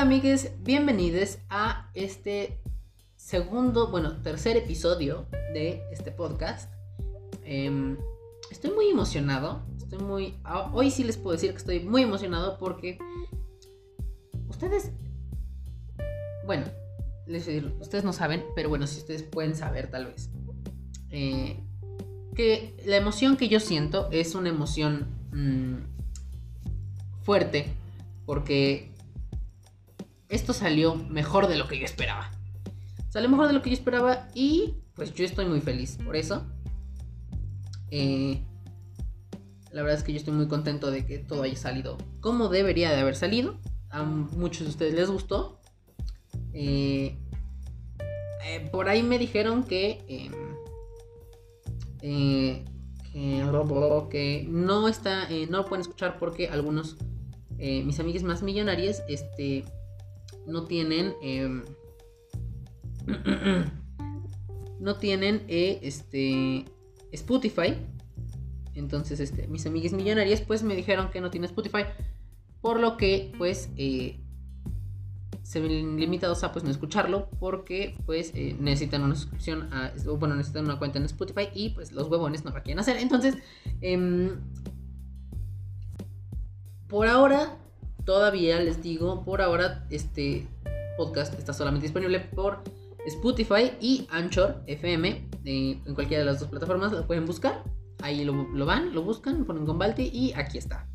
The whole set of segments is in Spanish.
Hola amigues, bienvenidos a este segundo, bueno, tercer episodio de este podcast. Em, estoy muy emocionado, estoy muy... Hoy sí les puedo decir que estoy muy emocionado porque ustedes... Bueno, les, ustedes no saben, pero bueno, si ustedes pueden saber tal vez. Eh, que la emoción que yo siento es una emoción mm, fuerte porque esto salió mejor de lo que yo esperaba. Salió mejor de lo que yo esperaba y pues yo estoy muy feliz por eso. Eh, la verdad es que yo estoy muy contento de que todo haya salido como debería de haber salido. A muchos de ustedes les gustó. Eh, eh, por ahí me dijeron que, em, que, no está, no lo pueden escuchar porque algunos mis amigos más millonarios este, no tienen. Em, no tienen eh, este. Spotify. Entonces, este, mis amigas millonarias, pues me dijeron que no tiene Spotify. Por lo que, pues, eh, se ven limitados a pues no escucharlo. Porque, pues, eh, necesitan una suscripción. Bueno, necesitan una cuenta en Spotify. Y pues los huevones no la quieren hacer. Entonces, em, por ahora todavía les digo, por ahora este podcast está solamente disponible por Spotify y Anchor FM. Eh, en cualquiera de las dos plataformas lo pueden buscar. Ahí lo, van, lo buscan, ponen con Balti y aquí está.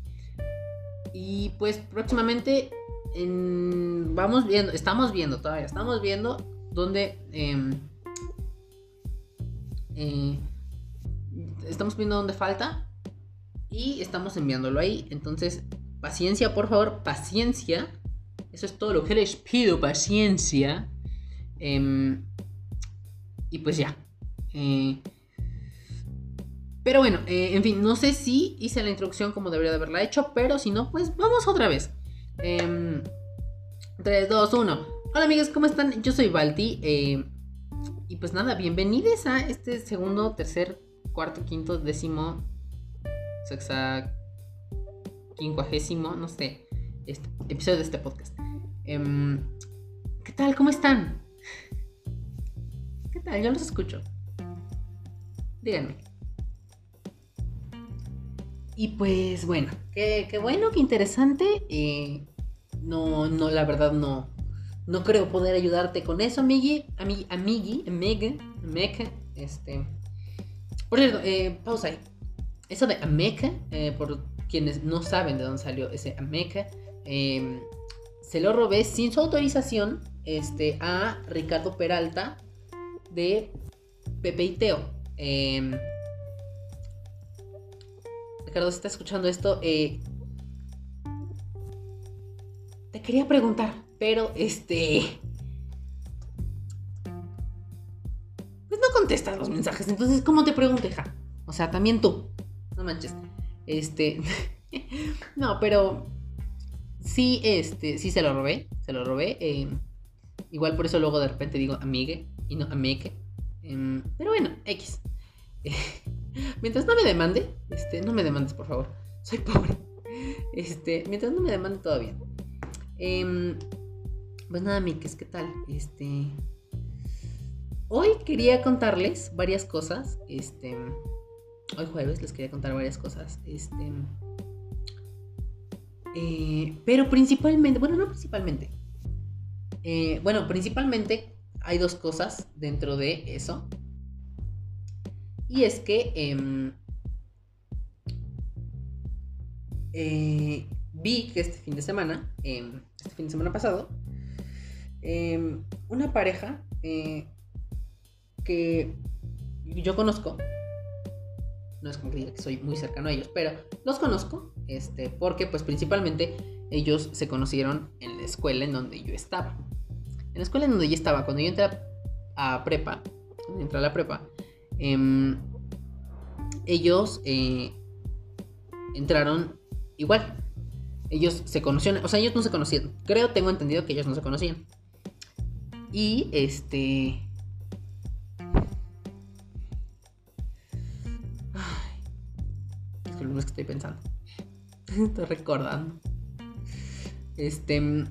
Y pues próximamente vamos viendo, estamos viendo todavía, estamos viendo dónde em, eh, estamos viendo dónde falta y estamos enviándolo ahí. Entonces Paciencia, por favor, paciencia. Eso es todo lo que les pido, paciencia. Em, y pues ya. Eh, pero bueno, eh, en fin, no sé si hice la introducción como debería de haberla hecho, pero si no, pues vamos otra vez. 3, 2, 1. Hola amigos, ¿cómo están? Yo soy Balti. Eh, y pues nada, bienvenidos a este segundo, tercer, cuarto, quinto, décimo, sexta, quincuagésimo, no sé, este, episodio de este podcast. Em, ¿Qué tal? ¿Cómo están? ¿Qué tal? Yo los escucho. Díganme. Y pues bueno, qué, bueno, qué interesante. Eh, no, no, la verdad no. No creo poder ayudarte con eso, amigui. Amigui, amigui, meg, meg, este. Por cierto, eh, pausa ahí. Eso de Ameca, eh, por quienes no saben de dónde salió ese Ameca, em, se lo robé sin su autorización este, a Ricardo Peralta de Pepe y Teo. Em, Ricardo, si está escuchando esto, eh, te quería preguntar, pero este... Pues no contestas los mensajes, entonces, ¿cómo te pregunté, ja? O sea, también tú. No manches. Este. no, pero. Sí, este. Sí se lo robé. Se lo robé. Em, igual por eso luego de repente digo amigue y no ameque. Em, pero bueno, X. mientras no me demande, este, no me demandes, por favor. Soy pobre. Este, mientras no me demande, bien. Em, pues nada, amigues, ¿qué tal? Este. Hoy quería contarles varias cosas. Este hoy jueves les quería contar varias cosas. Este, eh, pero principalmente, bueno, no principalmente. Eh, bueno, principalmente hay dos cosas dentro de eso. Y es que em, eh, vi que este fin de semana, em, este fin de semana pasado, em, una pareja que yo conozco, no es como que diga que soy muy cercano a ellos, pero los conozco, este, porque pues principalmente ellos se conocieron en la escuela en donde yo estaba. En la escuela en donde yo estaba, cuando yo entré a, prepa, cuando entré a la prepa, em, ellos eh, entraron igual. Ellos se conocieron, o sea, ellos no se conocían. Creo, tengo entendido que ellos no se conocían. Y este es que estoy pensando. estoy recordando. Este.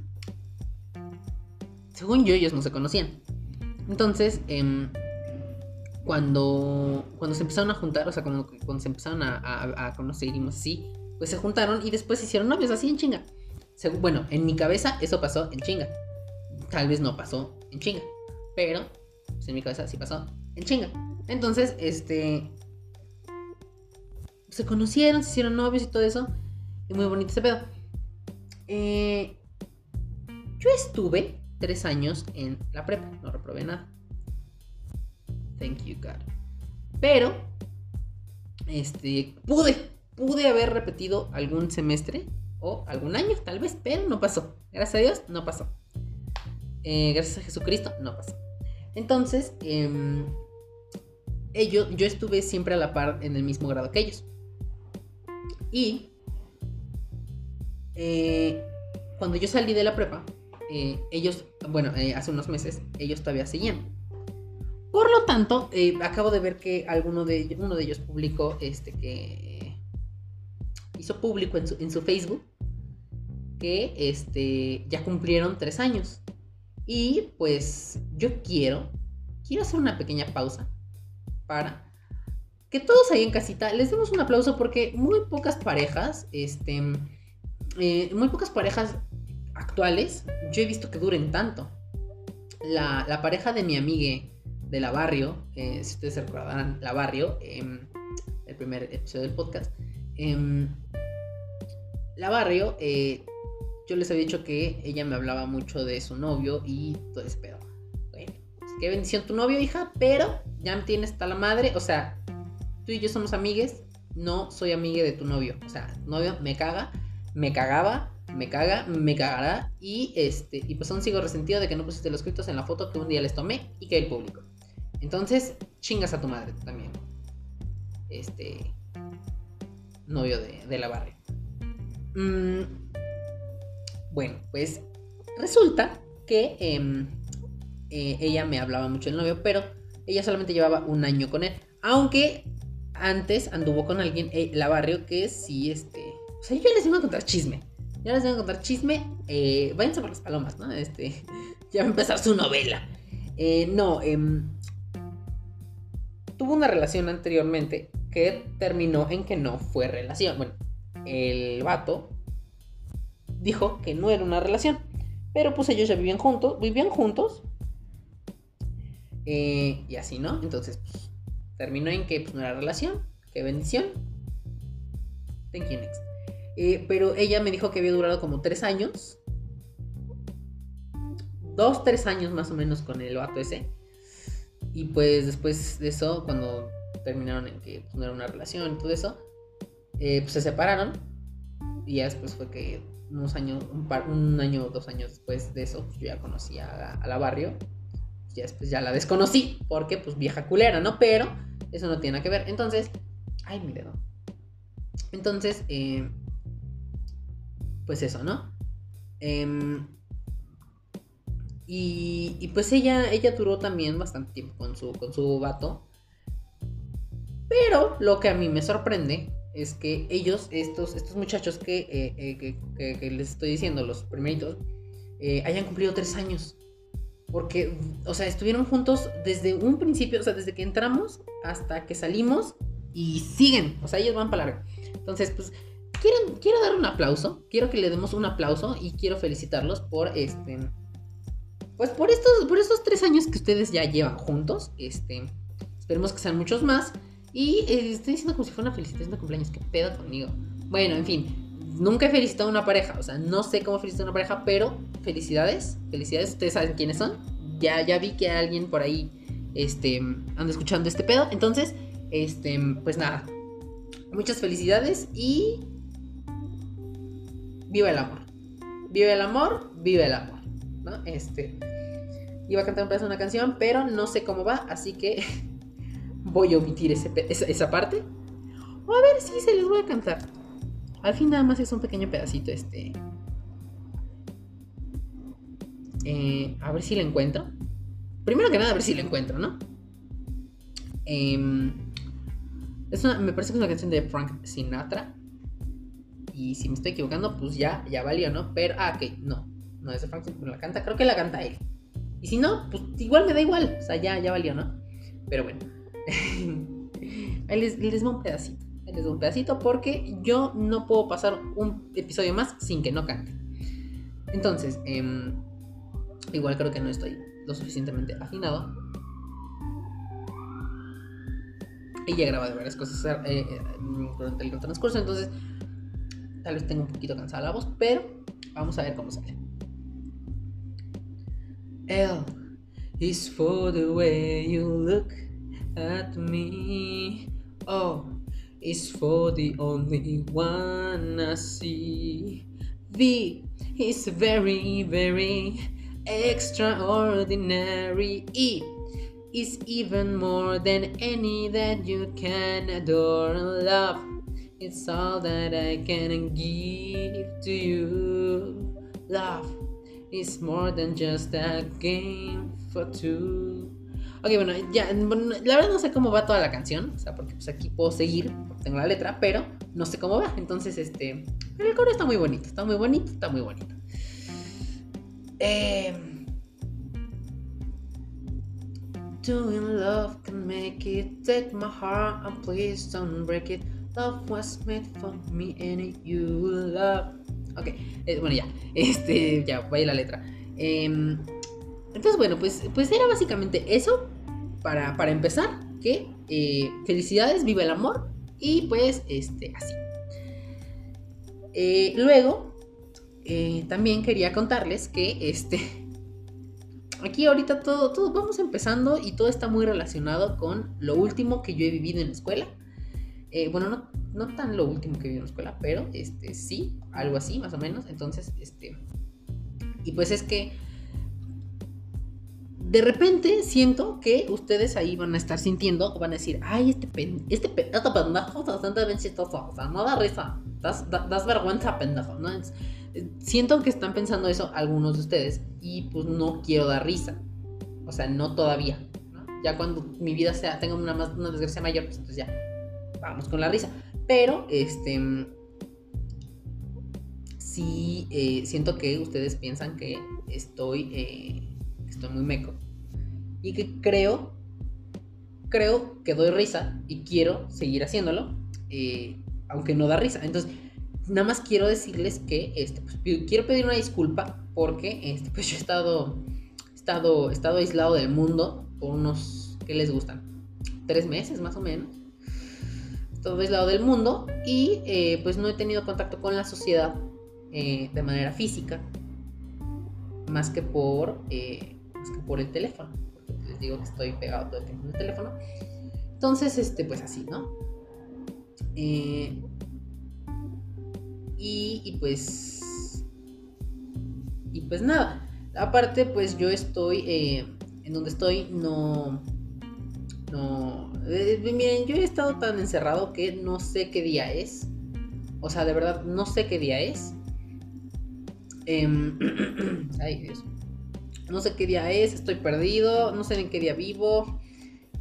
según yo, ellos no se conocían. Entonces, em, cuando, cuando se empezaron a juntar, o sea, cuando, cuando se empezaron a, conocer y así, pues se juntaron y después se hicieron novios así en chinga. bueno, en mi cabeza eso pasó en chinga. Tal vez no pasó en chinga, pero pues, en mi cabeza sí pasó en chinga. Entonces, este. Se conocieron, se hicieron novios y todo eso. Y muy bonito ese pedo. Eh, yo estuve tres años en la prepa, no reprobé nada. Thank you, God. Pero, este, pude, pude haber repetido algún semestre o algún año, tal vez, pero no pasó. Gracias a Dios, no pasó. Eh, gracias a Jesucristo, no pasó. Entonces, ellos, yo estuve siempre a la par en el mismo grado que ellos. Y eh, cuando yo salí de la prepa, eh, ellos, bueno, eh, hace unos meses, ellos todavía seguían. Por lo tanto, acabo de ver que alguno de uno de ellos publicó, este, que hizo público en su, en su Facebook, que este, ya cumplieron tres años. Y pues yo quiero, quiero hacer una pequeña pausa para que todos ahí en casita les demos un aplauso porque muy pocas parejas, este, eh, muy pocas parejas actuales, yo he visto que duren tanto. La, pareja de mi amiga de la barrio, eh, si ustedes se recordarán, la barrio, em, el primer episodio del podcast, em, la barrio, eh, yo les había dicho que ella me hablaba mucho de su novio y todo ese pedo. Bueno, pues, qué bendición tu novio, hija, pero ya me tienes hasta la madre, o sea, tú y yo somos amigues, no soy amiga de tu novio. O sea, novio me caga, me cagaba, me caga, me cagará. Y este, y pues aún sigo resentido de que no pusiste los escritos en la foto que un día les tomé y que el público. Entonces, chingas a tu madre también. Este. Novio de, la barrio. Mm, bueno, pues resulta que em, eh, ella me hablaba mucho del novio, pero ella solamente llevaba un año con él. Aunque antes anduvo con alguien, eh, la barrio, que sí, este. O sea, yo les vengo a contar chisme. Ya les vengo a contar chisme. Eh, váyanse por las palomas, ¿no? Este. Ya va a empezar su novela. Eh, no, em, tuvo una relación anteriormente que terminó en que no fue relación. Bueno, el vato dijo que no era una relación. Pero pues ellos ya vivían juntos, vivían juntos. Eh, y así, ¿no? Entonces, pues, terminó en que pues, no era relación. Qué bendición. Thank you, next. Eh, pero ella me dijo que había durado como tres años. Dos, tres años más o menos con el vato ese. Y pues después de eso, cuando terminaron en que pues, no era una relación y todo eso, eh, pues se separaron. Y ya después fue que unos años, un, par, un año o dos años después de eso, pues, yo ya conocí a, la barrio. Ya después ya la desconocí, porque pues vieja culera, ¿no? Pero eso no tiene nada que ver. Entonces, ay, mi dedo. Entonces, eh, pues eso, ¿no? Em, y, pues ella, ella duró también bastante tiempo con su, con su vato. Pero lo que a mí me sorprende es que ellos, estos, estos muchachos que, eh, eh, les estoy diciendo, los primeritos, hayan cumplido tres años. Porque, o sea, estuvieron juntos desde un principio, o sea, desde que entramos hasta que salimos y siguen, o sea, ellos van para largo. Entonces, pues, quiero, quiero dar un aplauso, quiero que le demos un aplauso y quiero felicitarlos por este, pues por estos, por estos tres años que ustedes ya llevan juntos, este, esperemos que sean muchos más. Y eh, estoy diciendo como si fuera una felicitación de cumpleaños, qué pedo conmigo. Bueno, en fin, nunca he felicitado a una pareja, o sea, no sé cómo felicitar a una pareja, pero felicidades, felicidades, ustedes saben quiénes son. Ya, ya vi que alguien por ahí este, anda escuchando este pedo, entonces, este, pues nada, muchas felicidades y viva el amor. Viva el amor, viva el amor, ¿no? Este, iba a cantar un pedazo de una canción, pero no sé cómo va, así que voy a omitir esa, esa parte. O a ver si se les voy a cantar. Al fin nada más es un pequeño pedacito, este... Eh, a ver si lo encuentro. Primero que nada, a ver si lo encuentro, ¿no? Em, es me parece que es una canción de Frank Sinatra. Y si me estoy equivocando, pues ya, ya valió, ¿no? Pero, ah, ok, no. No es de Frank Sinatra, la canta. Creo que la canta él. Y si no, pues igual me da igual. O sea, ya, ya valió, ¿no? Pero bueno. Ahí les, les un pedacito. Doy un pedacito porque yo no puedo pasar un episodio más sin que no cante. Entonces, em, igual creo que no estoy lo suficientemente afinado. Y ya he grabado varias cosas eh, eh, durante el transcurso, entonces tal vez tengo un poquito cansada la voz, pero vamos a ver cómo sale. L is for the way you look at me. O is for the only one I see. V is very, very extraordinary. E is even more than any that you can adore and love. It's all that I can give to you. Love is more than just a game for two. Ok, bueno, ya, la verdad no sé cómo va toda la canción, o sea, porque pues aquí puedo seguir, tengo la letra, pero no sé cómo va, entonces, este, el coro está muy bonito, está muy bonito, está muy bonito. Eh, Doing love can make it. Take my heart and please don't break it. Love was made for me and you love. Ok, eh, bueno, ya. Este, ya, vaya la letra. Em, entonces, bueno, pues, pues era básicamente eso para, para empezar. Que eh, felicidades, viva el amor. Y pues, este, así. Eh, luego, también quería contarles que este aquí ahorita todo, todo vamos empezando y todo está muy relacionado con lo último que yo he vivido en la escuela. Eh, bueno, no, no tan lo último que he vivido en la escuela, pero este, sí, algo así más o menos. Entonces, este... Y pues es que de repente siento que ustedes ahí van a estar sintiendo van a decir, ay, este, pen, este, este pendejo bastante bien chistoso, o sea, no da risa, das, vergüenza, pendejo, ¿no? siento que están pensando eso algunos de ustedes y pues no quiero dar risa. O sea, no todavía. Ya cuando mi vida sea, tenga una, más, una desgracia mayor, pues entonces ya vamos con la risa. Pero, este, sí eh, siento que ustedes piensan que estoy, eh, estoy muy meco. Y que creo, creo que doy risa y quiero seguir haciéndolo, eh, aunque no da risa. Entonces, nada más quiero decirles que este, pues, quiero pedir una disculpa porque este, pues yo he estado, estado, estado aislado del mundo por unos, ¿qué les gustan? Tres meses más o menos. Estado aislado del mundo y eh, pues no he tenido contacto con la sociedad eh, de manera física más que por, más que por el teléfono. Digo que estoy pegado todo el tiempo en el teléfono. Entonces, este, pues así, ¿no? Eh, y, pues. Y pues nada. Aparte, pues yo estoy. Eh, en donde estoy, no. No. Eh, miren, yo he estado tan encerrado que no sé qué día es. O sea, de verdad, no sé qué día es. Em, ay, Dios. No sé qué día es, estoy perdido, no sé en qué día vivo.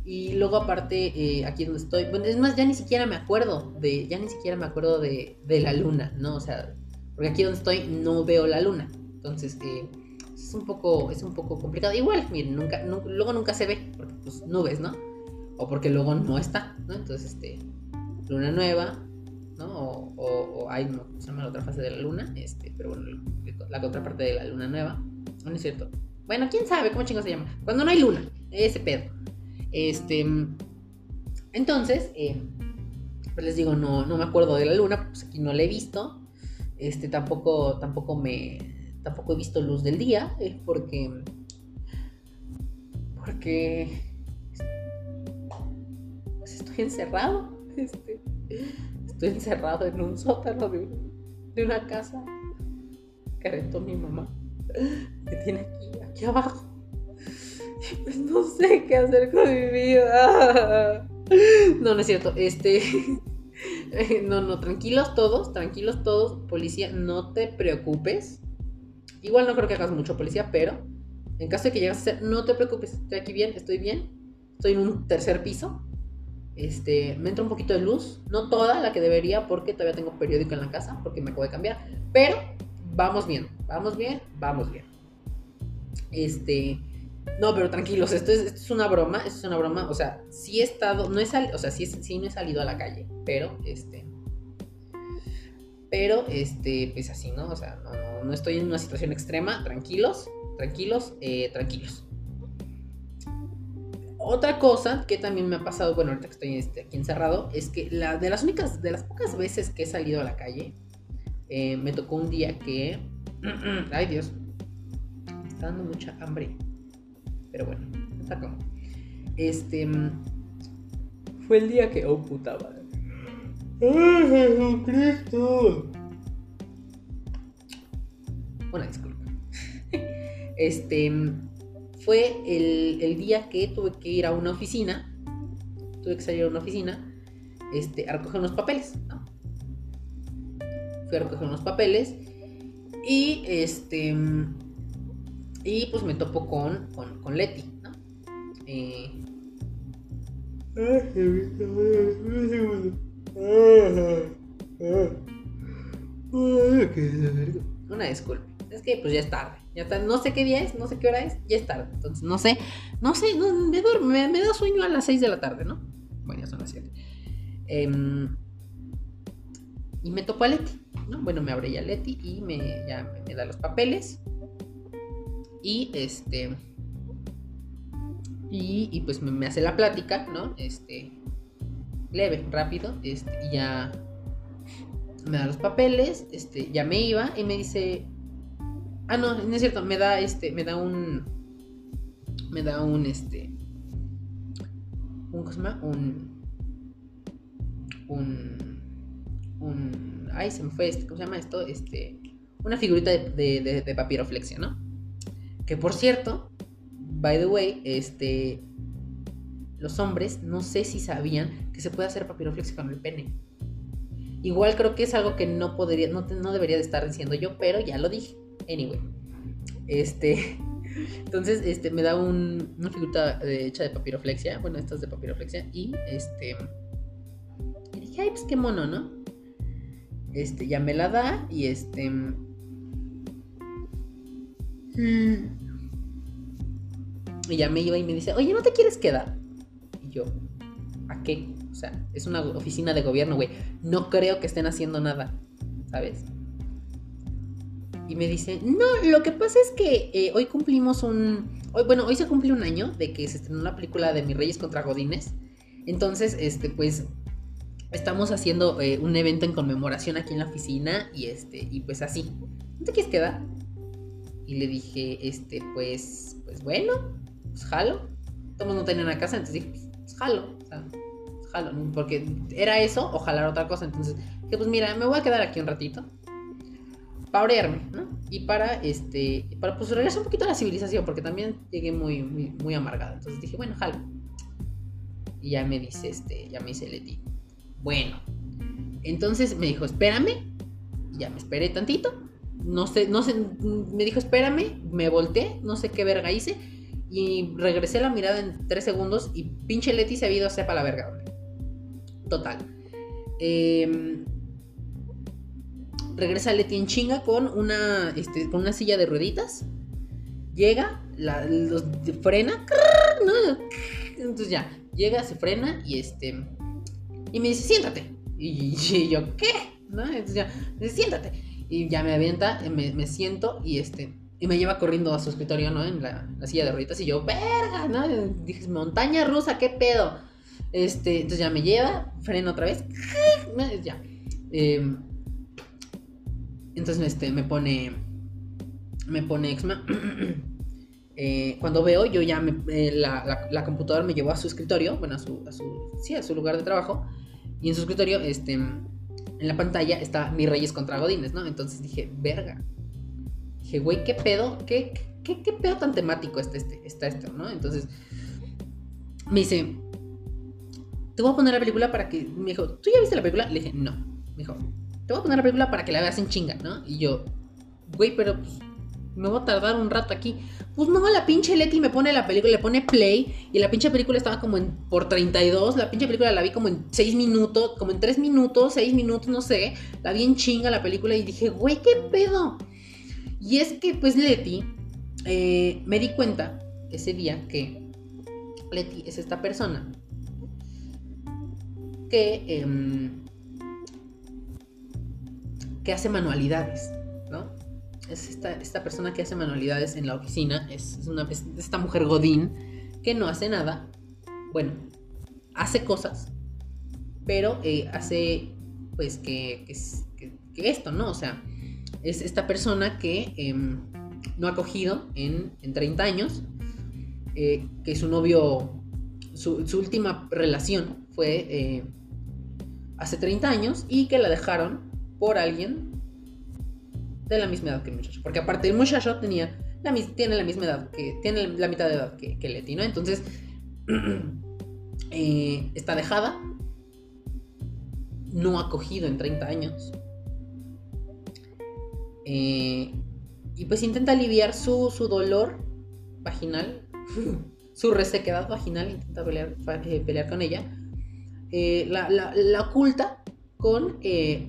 Y luego aparte, eh, aquí donde estoy, bueno, es más, ya ni siquiera me acuerdo de, ya ni siquiera me acuerdo de, la luna, ¿no? O sea, porque aquí donde estoy no veo la luna. Entonces, eh, es un poco, es un poco complicado. Igual, miren, nunca, luego nunca se ve, porque pues nubes, ¿no? O porque luego no está, ¿no? Entonces, este, luna nueva, ¿no? O, o, hay, no, se llama la otra fase de la luna, este, pero bueno, la otra parte de la luna nueva, no es cierto. Bueno, quién sabe cómo chingo se llama. Cuando no hay luna, ese pedo. Este, entonces, eh, pues les digo, no, no me acuerdo de la luna, pues aquí no la he visto. Este, tampoco, tampoco me, tampoco he visto luz del día, eh, porque, porque, pues estoy encerrado, este, estoy encerrado en un sótano de, una casa que rentó mi mamá, que tiene aquí, aquí abajo. Pues no sé qué hacer con mi vida. No, no es cierto. Este. No, no, tranquilos todos, tranquilos todos. Policía, no te preocupes. Igual no creo que hagas mucho policía, pero en caso de que llegas a ser, no te preocupes. Estoy aquí bien, estoy bien. Estoy en un tercer piso. Este, me entra un poquito de luz, no toda la que debería porque todavía tengo periódico en la casa porque me acabo de cambiar, pero vamos bien, vamos bien, vamos bien. Este, No, pero tranquilos, esto es, esto es una broma, esto es una broma. O sea, sí he estado, no he salido, o sea, sí, sí no he salido a la calle, pero este. Pero, este, pues así, ¿no? O sea, no, no, no estoy en una situación extrema. Tranquilos, tranquilos, eh, tranquilos. Otra cosa que también me ha pasado, bueno, ahorita que estoy este, aquí encerrado, es que la, de las únicas, de las pocas veces que he salido a la calle, eh, me tocó un día que. Ay, Dios. Está dando mucha hambre. Pero bueno, está como. Este. Fue el día que. Oh, puta madre. ¡Ay, Jesucristo! Una disculpa. Este. Fue el, el día que tuve que ir a una oficina. Tuve que salir a una oficina. Este, a recoger unos papeles, ¿no? Fui a recoger unos papeles. Y este. Y pues me topo con, con, con Leti, ¿no? Eh, una disculpa. Es que pues ya es tarde. Ya está, no sé qué día es, no sé qué hora es, ya es tarde. Entonces, no sé, no sé, me, duerme, me, da sueño a las 6 de la tarde, ¿no? Bueno, ya son las 7. Eh, y me topo a Leti, ¿no? Bueno, me abre ya Leti y me, ya me da los papeles. Y este. Y, y pues me, me, hace la plática, ¿no? Este. Leve, rápido. Este, ya. Me da los papeles. Este, ya me iba. Y me dice. Ah, no, no es cierto. Me da este. Me da un. Me da un este. Un. ¿Cómo se llama? Un. Un. Un. Ay, se me fue este. ¿Cómo se llama esto? Este. Una figurita de, de, de, de papiroflexia, ¿no? Que por cierto, by the way, este. Los hombres, no sé si sabían que se puede hacer papiroflexia con el pene. Igual creo que es algo que no podría, no, no debería de estar diciendo yo, pero ya lo dije. Anyway. Este. Entonces, este, me da un, una figurita hecha de papiroflexia. Bueno, esta es de papiroflexia. Y este. Dije, ay, pues qué mono, ¿no? Este, ya me la da. Y este. Y ya me iba y me dice, oye, ¿no te quieres quedar? Y yo, ¿a qué? O sea, es una oficina de gobierno, güey. No creo que estén haciendo nada, ¿sabes? Y me dice, no, lo que pasa es que eh, hoy cumplimos un... Hoy, bueno, hoy se cumple un año de que se estrenó la película de Mis Reyes contra Godines. Entonces, este, pues, estamos haciendo eh, un evento en conmemoración aquí en la oficina y este, y pues así. ¿No te quieres quedar? Y le dije, este, pues, pues bueno, pues jalo. Todos no tenían una casa, entonces dije, pues, pues jalo. O sea, pues jalo. Porque era eso o jalar otra cosa. Entonces dije, pues mira, me voy a quedar aquí un ratito. Para orearme, ¿no? Y para, este, para pues regresar un poquito a la civilización, porque también llegué muy, muy, muy amargada. Entonces dije, bueno, jalo. Y ya me dice, este, ya me dice Leti. Bueno. Entonces me dijo, espérame. Y ya me esperé tantito no sé, no sé, me dijo, espérame, me volteé, no sé qué verga hice, y regresé la mirada en tres segundos y pinche Leti se ha ido a sepa la verga, Total. Eh, regresa Leti en chinga con una, este, con una silla de rueditas. Llega, la, los, frena, entonces ya, llega, se frena y este, y me dice, siéntate. Y, yo, ¿qué? Entonces ya, siéntate. Y ya me avienta, me, me, siento y este. Y me lleva corriendo a su escritorio, ¿no? En la, la silla de rueditas. Y yo, verga, ¿no? dije, montaña rusa, ¿qué pedo? Este, entonces ya me lleva, freno otra vez. Ya. Eh, entonces este, me pone. Me pone Exma. eh, cuando veo, yo ya me, eh, la, la, la, computadora me llevó a su escritorio. Bueno, a su, a su. Sí, a su lugar de trabajo. Y en su escritorio, este en la pantalla está Mi Reyes contra Godines, ¿no? Entonces dije, verga. Dije, güey, ¿qué pedo? ¿Qué, qué, qué pedo tan temático está, este, está esto, ¿no? Entonces me dice, te voy a poner la película para que... Me dijo, ¿tú ya viste la película? Le dije, no. Me dijo, te voy a poner la película para que la veas en chinga, ¿no? Y yo, güey, pero pues, me voy a tardar un rato aquí. Pues no, la pinche Leti me pone la película, le pone play y la pinche película estaba como en por 32, la pinche película la vi como en 6 minutos, como en 3 minutos, 6 minutos, no sé, la vi en chinga la película y dije, güey, ¿qué pedo? Y es que pues Leti, eh, me di cuenta, ese día que Leti es esta persona que, em, que hace manualidades. Es esta, persona que hace manualidades en la oficina, es, una, esta mujer Godín que no hace nada, bueno, hace cosas, pero eh, hace pues que, que, esto, ¿no? O sea, es esta persona que em, no ha cogido en, en 30 años, eh, que su novio, su, última relación fue eh, hace 30 años y que la dejaron por alguien de la misma edad que el muchacho. Porque aparte el muchacho tenía la, tiene la misma edad, que tiene la mitad de edad que, que Leti, ¿no? Entonces, eh, está dejada, no ha cogido en 30 años. y pues intenta aliviar su, su dolor vaginal su resequedad vaginal, intenta pelear, eh, pelear con ella, eh, la, oculta con eh,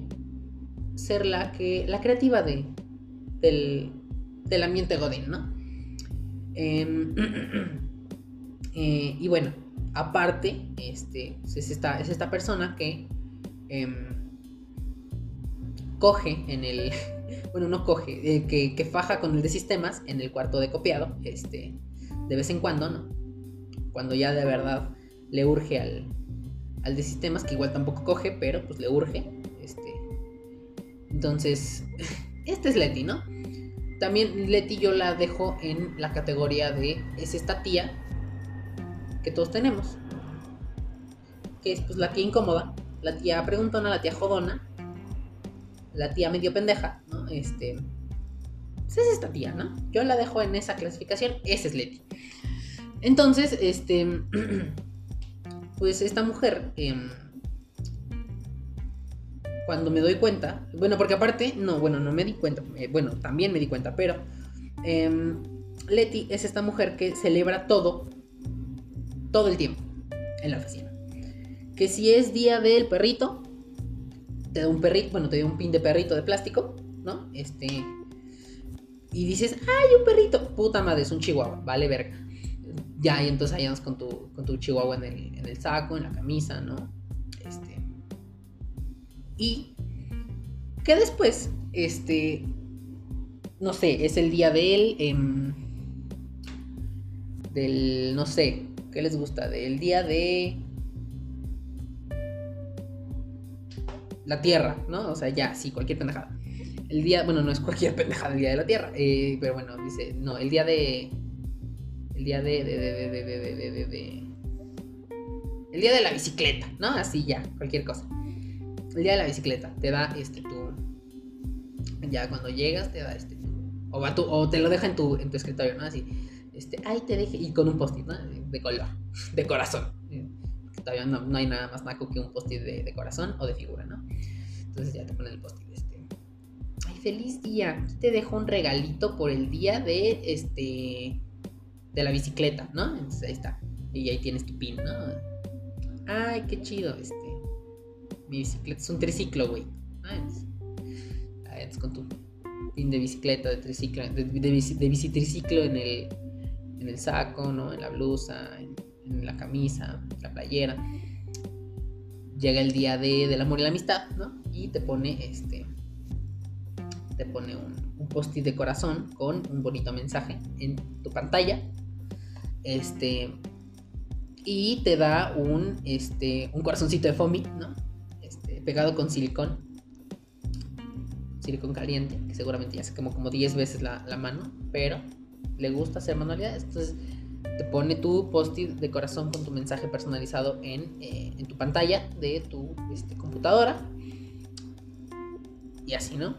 ser la, que, la creativa de, del, ambiente Godín, ¿no? Em, y bueno, aparte, este, es, esta, es esta persona que em, coge en el... Bueno, no coge, que, que, faja con el de sistemas en el cuarto de copiado, este, de vez en cuando, ¿no? Cuando ya de verdad le urge al, al de sistemas, que igual tampoco coge, pero pues le urge. Entonces, este es Leti, ¿no? También Leti yo la dejo en la categoría de es esta tía que todos tenemos. Que es pues la tía incómoda, la tía preguntona, la tía jodona, la tía medio pendeja, ¿no? Este, pues es esta tía, ¿no? Yo la dejo en esa clasificación, esa es Leti. Entonces, este, pues esta mujer, em, cuando me doy cuenta, bueno, porque aparte, no, bueno, no me di cuenta, eh, bueno, también me di cuenta, pero em, Leti es esta mujer que celebra todo, todo el tiempo en la oficina. Que si es día del perrito, te da un perrito, bueno, te da un pin de perrito de plástico, ¿no? Este, y dices, ¡ay, un perrito! Puta madre, es un chihuahua, vale verga. Ya, y entonces andas con tu, con tu chihuahua en el, en el saco, en la camisa, ¿no? Y que después, este, no sé, es el día de él, em, del, no sé, ¿qué les gusta? Del día de la Tierra, ¿no? O sea, ya, sí, cualquier pendejada el día, bueno, no es cualquier pendejada el día de la Tierra, eh, pero bueno, dice, no, el día de, el día de, el día de la bicicleta, ¿no? Así ya, cualquier cosa. El día de la bicicleta, te da este tu, ya cuando llegas te da este tu, o, va tu, o te lo deja en tu, en tu escritorio, ¿no? Así, este, ahí te deje, y con un post-it, ¿no? De color, de corazón. Todavía no, no hay nada más naco que un post-it de, de corazón o de figura, ¿no? Entonces ya te ponen el post-it feliz día. Aquí te dejo un regalito por el día de este de la bicicleta, ¿no? Entonces ahí está. Y ahí tienes tu pin, ¿no? Ay, qué chido, este. Mi bicicleta es un triciclo, güey. Ahí es con tu pin de bicicleta, de triciclo, de, bici, triciclo en el, en el saco, ¿no? En la blusa, en, la camisa, en la playera. Llega el día de, del amor y la amistad, ¿no? Y te pone este te pone un, post-it de corazón con un bonito mensaje en tu pantalla. Este. Y te da un, este, un corazoncito de foamy, ¿no? Pegado con silicón. Silicón caliente, que seguramente ya se quemó como 10 veces la, mano, pero le gusta hacer manualidades. Entonces te pone tu post-it de corazón con tu mensaje personalizado en, eh, en tu pantalla de tu este, computadora. Y así, ¿no?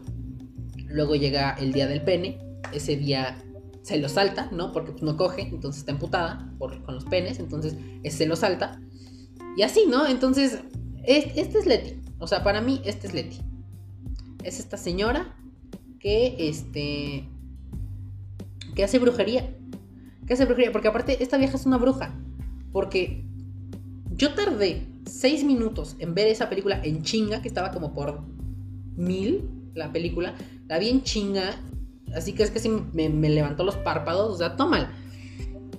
Luego llega el día del pene. Ese día se lo salta, ¿no? Porque no coge, entonces está emputada por, con los penes, entonces se lo salta. Y así, ¿no? Entonces, este es Leti. O sea, para mí, este es Leti. Es esta señora que, este, que hace brujería. Que hace brujería, porque aparte, esta vieja es una bruja. Porque yo tardé seis minutos en ver esa película en chinga, que estaba como por mil la película, la vi en chinga, así que es que sí me, levantó los párpados, o sea, tómala.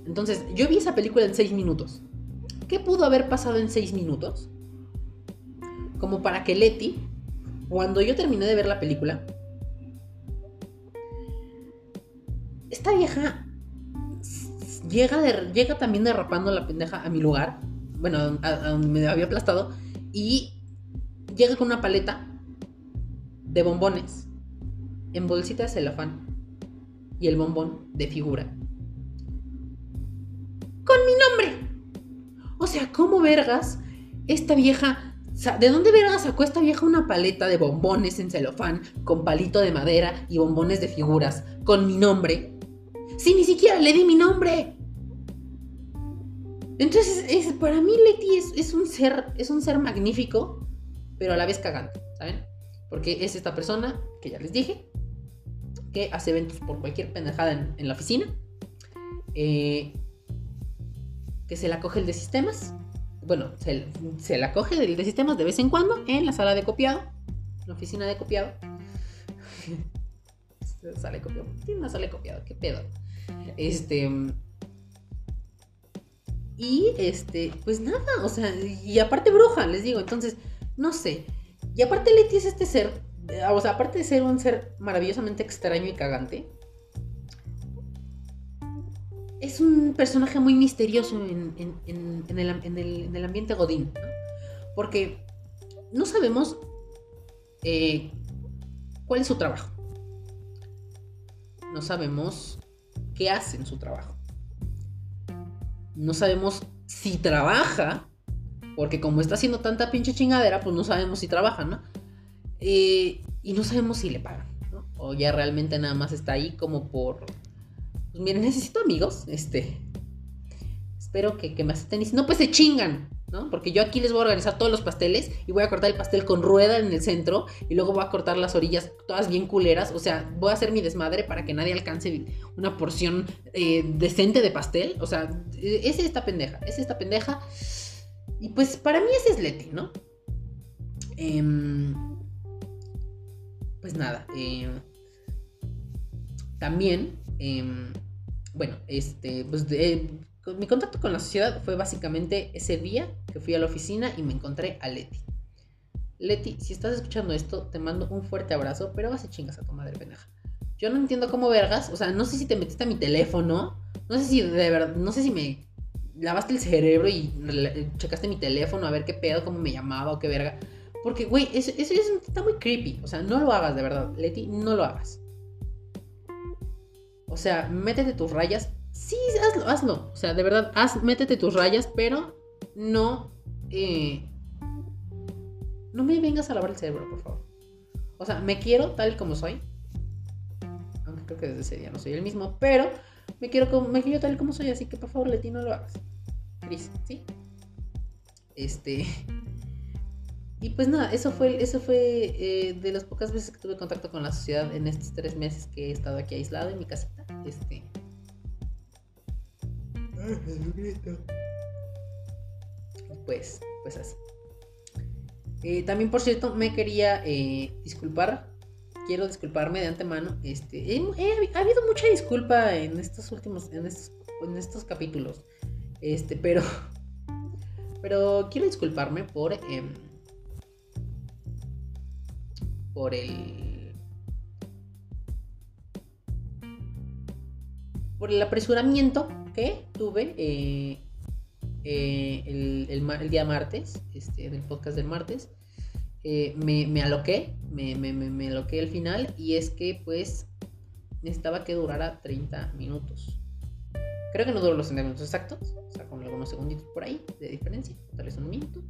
Entonces, yo vi esa película en 6 minutos. ¿Qué pudo haber pasado en 6 minutos? Como para que Leti, cuando yo terminé de ver la película, esta vieja llega, llega también derrapando la pendeja a mi lugar, bueno, a, donde me había aplastado, y llega con una paleta de bombones en bolsita de celofán y el bombón de figura. Con mi nombre. O sea, ¿cómo vergas esta vieja... ¿De dónde vergas sacó esta vieja una paleta de bombones en celofán con palito de madera y bombones de figuras con mi nombre? Si ni siquiera le di mi nombre. Entonces, es, para mí Leti es, un ser, es un ser magnífico, pero a la vez cagante, ¿saben? Porque es esta persona, que ya les dije, que hace eventos por cualquier pendejada en, la oficina, eh, que se la coge el de sistemas, bueno, se, la coge el de sistemas de vez en cuando en la sala de copiado, la oficina de copiado. sala de copiado, tiene una sala de copiado, qué pedo. Este y este, pues nada, o sea, y aparte bruja, les digo, entonces, no sé. Y aparte Leti es este ser, o sea, aparte de ser un ser maravillosamente extraño y cagante, es un personaje muy misterioso en, el, ambiente Godín. Porque no sabemos eh, cuál es su trabajo. No sabemos qué hace en su trabajo no sabemos si trabaja, porque como está haciendo tanta pinche chingadera, pues no sabemos si trabaja, ¿no? Eh, y no sabemos si le pagan, ¿no? O ya realmente nada más está ahí como por... Pues miren, necesito amigos, este... Espero que, que me acepten y si no, pues se chingan, ¿no? Porque yo aquí les voy a organizar todos los pasteles y voy a cortar el pastel con rueda en el centro y luego voy a cortar las orillas todas bien culeras. O sea, voy a hacer mi desmadre para que nadie alcance una porción eh, decente de pastel. O sea, es esta pendeja, es esta pendeja. Y pues para mí ese es Leti, ¿no? Em, pues nada. Em, también, em, bueno, este, pues mi contacto con la sociedad fue básicamente ese día que fui a la oficina y me encontré a Leti. Leti, si estás escuchando esto, te mando un fuerte abrazo, pero vas a chingas a tu madre pendeja. Yo no entiendo cómo vergas, o sea, no sé si te metiste a mi teléfono, no sé si de verdad, no sé si me lavaste el cerebro y checaste mi teléfono a ver qué pedo, cómo me llamaba o qué verga. Porque, güey, eso, está muy creepy. O sea, no lo hagas, de verdad. Leti, no lo hagas. O sea, métete tus rayas Sí, hazlo, hazlo. O sea, de verdad, haz, métete tus rayas, pero no. Eh, no me vengas a lavar el cerebro, por favor. O sea, me quiero tal como soy. Aunque creo que desde ese día no soy el mismo, pero me quiero, me quiero tal como soy, así que por favor, Leti, no lo hagas. Cris, ¿sí? Este. Y pues nada, eso fue, eso fue eh, de las pocas veces que tuve contacto con la sociedad en estos tres meses que he estado aquí aislado en mi casita. Este. Pues, pues así. Eh, también, por cierto, me quería eh, disculpar. Quiero disculparme de antemano. Este, ha habido mucha disculpa en estos últimos, en estos, en estos capítulos. Este, pero, pero quiero disculparme por, em, por el, por el apresuramiento que tuve eh, eh, el, día martes, este, en el podcast del martes. Eh, me, aloqué, me, me, aloqué al final y es que pues necesitaba que durara 30 minutos. Creo que no duró los 30 minutos exactos, o sea, con algunos segunditos por ahí de diferencia, tal vez un minuto.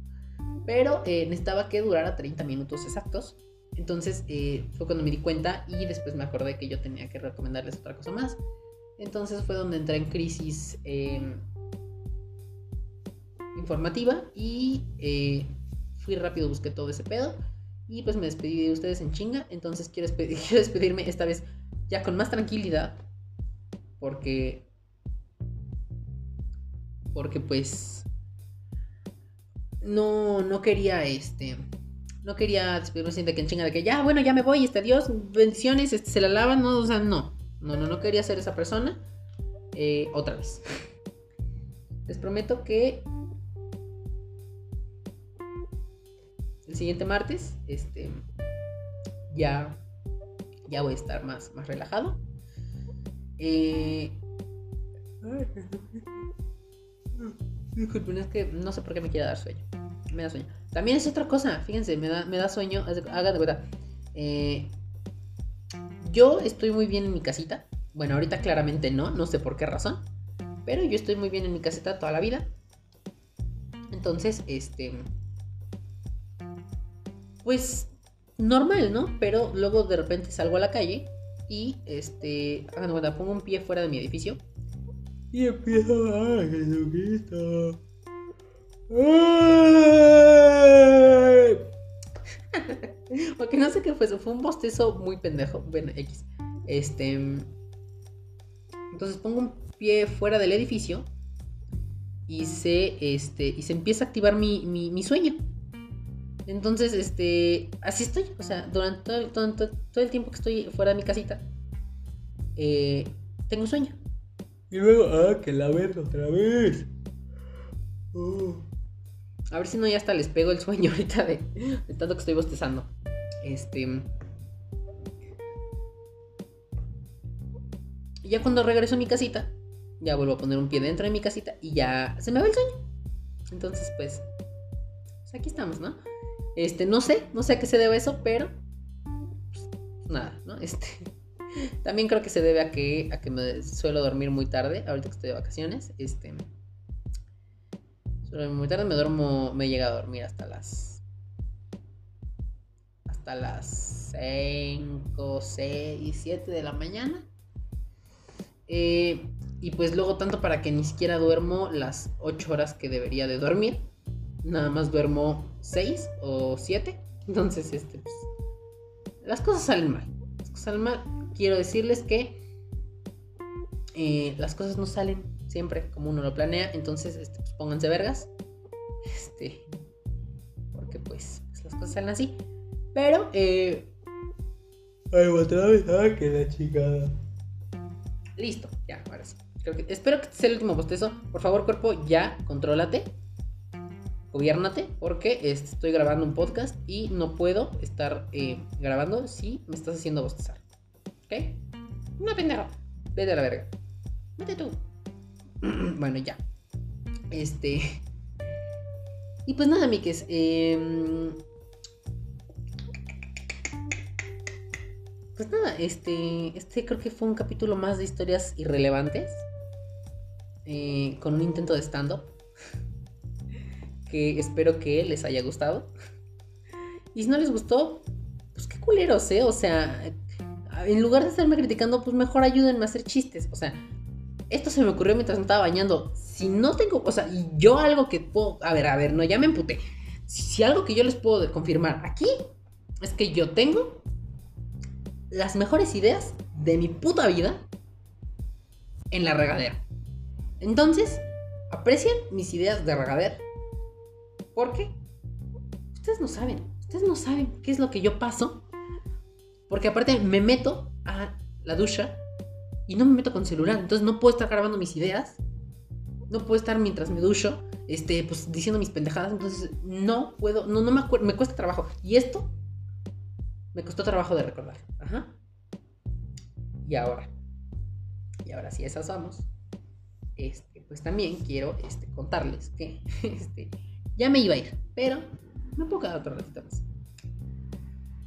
Pero necesitaba que durara 30 minutos exactos. Entonces fue cuando me di cuenta y después me acordé que yo tenía que recomendarles otra cosa más. Entonces fue donde entré en crisis em, informativa y eh, fui rápido, busqué todo ese pedo y pues me despedí de ustedes en chinga. Entonces quiero, despedirme esta vez ya con más tranquilidad porque porque pues no no quería este no quería despedirme de que en chinga de que ya bueno ya me voy este adiós bendiciones este, se la lavan no o sea no no, no, no quería ser esa persona. Eh, otra vez. Les prometo que el siguiente martes, este, ya, ya voy a estar más, más relajado. Eh, disculpen, es que no sé por qué me quiere dar sueño. Me da sueño. También es otra cosa, fíjense, me da, me da sueño. Hagan de cuenta. Eh, yo estoy muy bien en mi casita. Bueno, ahorita claramente no, no sé por qué razón. Pero yo estoy muy bien en mi casita toda la vida. Entonces, este. Pues normal, ¿no? Pero luego de repente salgo a la calle y este. Hagan cuenta, pongo un pie fuera de mi edificio. Y empiezo a. Jesucristo! Porque no sé qué fue eso. Fue un bostezo muy pendejo. Bueno, X. Este. Entonces pongo un pie fuera del edificio. Y se. Este. Y se empieza a activar mi, mi, sueño. Entonces, este. Así estoy. O sea, durante todo, todo, el tiempo que estoy fuera de mi casita. Eh, tengo sueño. Y luego, ah, que la verga otra vez. Oh. A ver si no ya hasta les pego el sueño ahorita de, tanto que estoy bostezando. Este. ya cuando regreso a mi casita, ya vuelvo a poner un pie dentro de mi casita y ya se me va el sueño. Entonces, pues, pues aquí estamos, ¿no? Este, no sé, no sé a qué se debe eso, pero pues, nada, ¿no? Este, también creo que se debe a que a que me suelo dormir muy tarde, ahorita que estoy de vacaciones, este muy tarde, me duermo, me llega a dormir hasta las. Hasta las 5, 6, 7 de la mañana. Eh, y pues luego tanto para que ni siquiera duermo las 8 horas que debería de dormir. Nada más duermo 6 o 7. Entonces, este, pues, las cosas salen mal. Las cosas salen mal. Quiero decirles que eh, las cosas no salen siempre como uno lo planea. Entonces, este, pues pónganse vergas. Este, porque pues, las cosas salen así. Pero, eh... Ay, otra vez, ah, que la chica. Listo, ya, ahora sí. espero que este sea el último bostezo. Por favor, cuerpo, ya, contrólate. Gobiernate, porque este, estoy grabando un podcast y no puedo estar eh, grabando si me estás haciendo bostezar. ¿Ok? No, pendejo. Vete a la verga. Vete tú. bueno, ya. Este. Y pues nada, Mikes. Em, pues nada, este. Este creo que fue un capítulo más de historias irrelevantes. Eh, con un intento de stand-up. que espero que les haya gustado. Y si no les gustó, pues qué culeros, ¿eh? O sea, en lugar de estarme criticando, pues mejor ayúdenme a hacer chistes. O sea, esto se me ocurrió mientras me estaba bañando. Si no tengo, o sea, yo algo que puedo, a ver, a ver, no, ya me emputé. Si, algo que yo les puedo confirmar aquí es que yo tengo las mejores ideas de mi puta vida en la regadera. Entonces, aprecien mis ideas de regadera. Porque ustedes no saben, ustedes no saben qué es lo que yo paso. Porque aparte me meto a la ducha y no me meto con celular, entonces no puedo estar grabando mis ideas, no puedo estar mientras me ducho, este, pues diciendo mis pendejadas, entonces no puedo, no, no me acuerdo, me cuesta trabajo. Y esto me costó trabajo de recordar. Ajá. Y ahora, y ahora sí, esas vamos. Este, pues también quiero este, contarles que este, ya me iba a ir, pero me puedo quedar otro ratito más.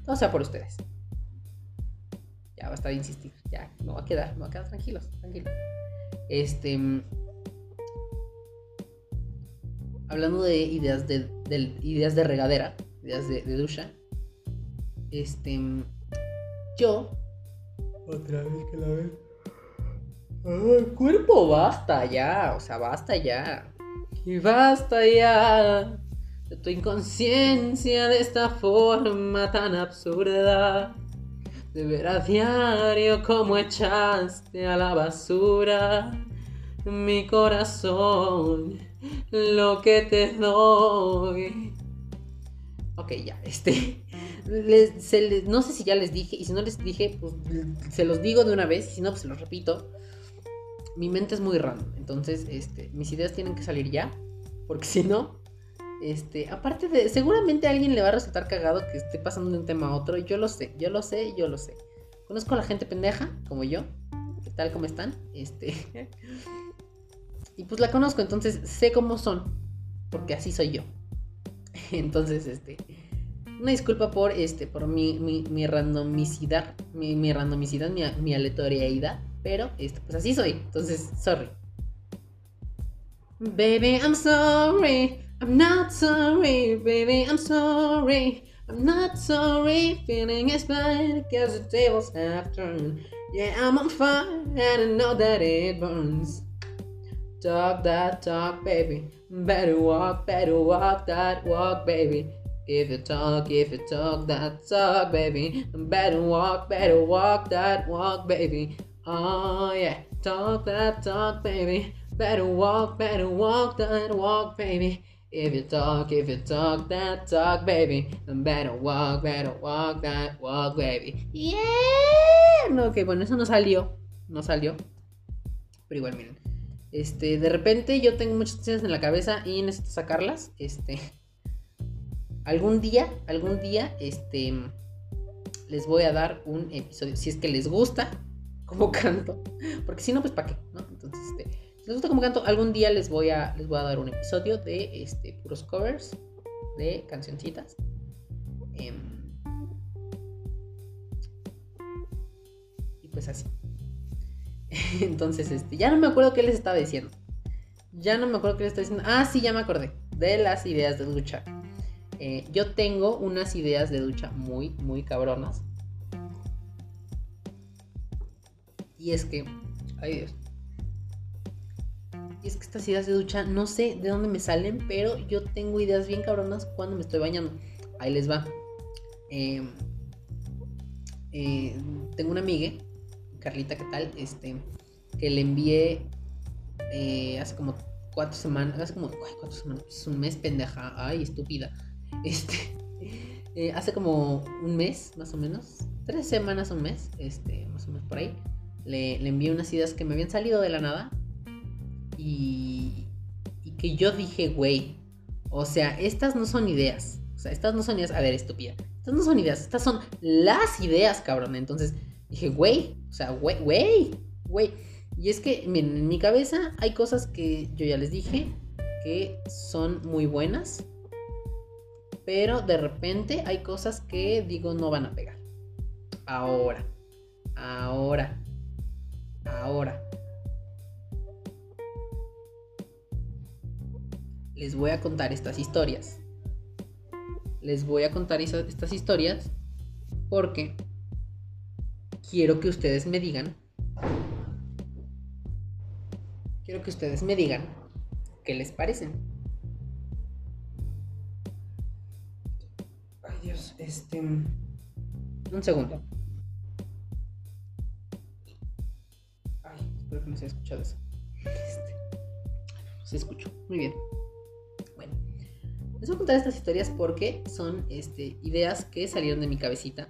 Todo sea por ustedes ya basta de insistir, ya, no va a quedar, no va a quedar tranquilos, tranquilos. Este. Hablando de ideas de, ideas de regadera, ideas de, ducha. Este. Yo. Otra vez que la veo. Ay, cuerpo, basta ya. O sea, basta ya. Y basta ya de tu inconsciencia de esta forma tan absurda de ver a diario cómo echaste a la basura mi corazón, lo que te doy. Ok, ya, este. no sé si ya les dije, y si no les dije, pues se los digo de una vez, si no, pues se los repito. Mi mente es muy random. Entonces, este, mis ideas tienen que salir ya. Porque si no, este, aparte de, seguramente alguien le va a resultar cagado que esté pasando de un tema a otro. Yo lo sé, yo lo sé, yo lo sé. Conozco a la gente pendeja, como yo. ¿Qué tal? ¿Cómo están? Este. y pues la conozco, entonces sé cómo son. Porque así soy yo. entonces, este. Una disculpa por este, por mi, mi, mi randomicidad. Mi, mi randomicidad, mi, mi aleatoriedad. Pero este, pues así soy. Entonces, sorry. Baby, I'm sorry. I'm not sorry, baby, I'm sorry. I'm not sorry, feeling is bad because the tables have turned. Yeah, I'm on fire, and I know that it burns. Talk that talk, baby. Better walk, better walk that walk, baby. If you talk, if you talk that talk, baby. Better walk, better walk that walk, baby. Oh yeah, talk that talk, baby. Better walk, better walk that walk, baby. If you talk, if you talk that talk, baby, better walk, better walk that walk, baby. Yeah. No, que bueno, eso no salió. No salió. Pero igual, miren. Este, de repente yo tengo muchas cosas en la cabeza y necesito sacarlas. Este. Algún día, algún día, este. Les voy a dar un episodio. Si es que les gusta como canto. Porque si no, pues para qué, ¿no? Entonces, este les gusta como canto, algún día les voy a, les voy a dar un episodio de este, puros covers de cancioncitas. Em, y pues así. Entonces, este, ya no me acuerdo qué les estaba diciendo. Ya no me acuerdo qué les estaba diciendo. Ah, sí, ya me acordé. De las ideas de ducha. Eh, yo tengo unas ideas de ducha muy, muy cabronas. Y es que. Ay Dios. Y es que estas ideas de ducha no sé de dónde me salen, pero yo tengo ideas bien cabronas cuando me estoy bañando. Ahí les va. Em, eh, tengo una amiga, Carlita, ¿qué tal? Este, que le envié eh, hace como cuatro semanas, hace como, cuatro semanas, es un mes pendeja, ay, estúpida. Este, eh, hace como un mes, más o menos, tres semanas, un mes, este, más o menos por ahí, le, le envié unas ideas que me habían salido de la nada y, que yo dije, güey, o sea, estas no son ideas. O sea, estas no son ideas. A ver, estúpida. Estas no son ideas, estas son las ideas, cabrón. Entonces dije, güey, o sea, güey, güey, güey. Y es que, miren, en mi cabeza hay cosas que yo ya les dije que son muy buenas. Pero de repente hay cosas que digo no van a pegar. Ahora, ahora, ahora. Les voy a contar estas historias. Les voy a contar estas historias porque quiero que ustedes me digan. Quiero que ustedes me digan qué les parecen. Ay Dios, este... Un segundo. Ay, espero que no se haya escuchado eso. Este... Se escuchó. Muy bien. Les voy a contar estas historias porque son este, ideas que salieron de mi cabecita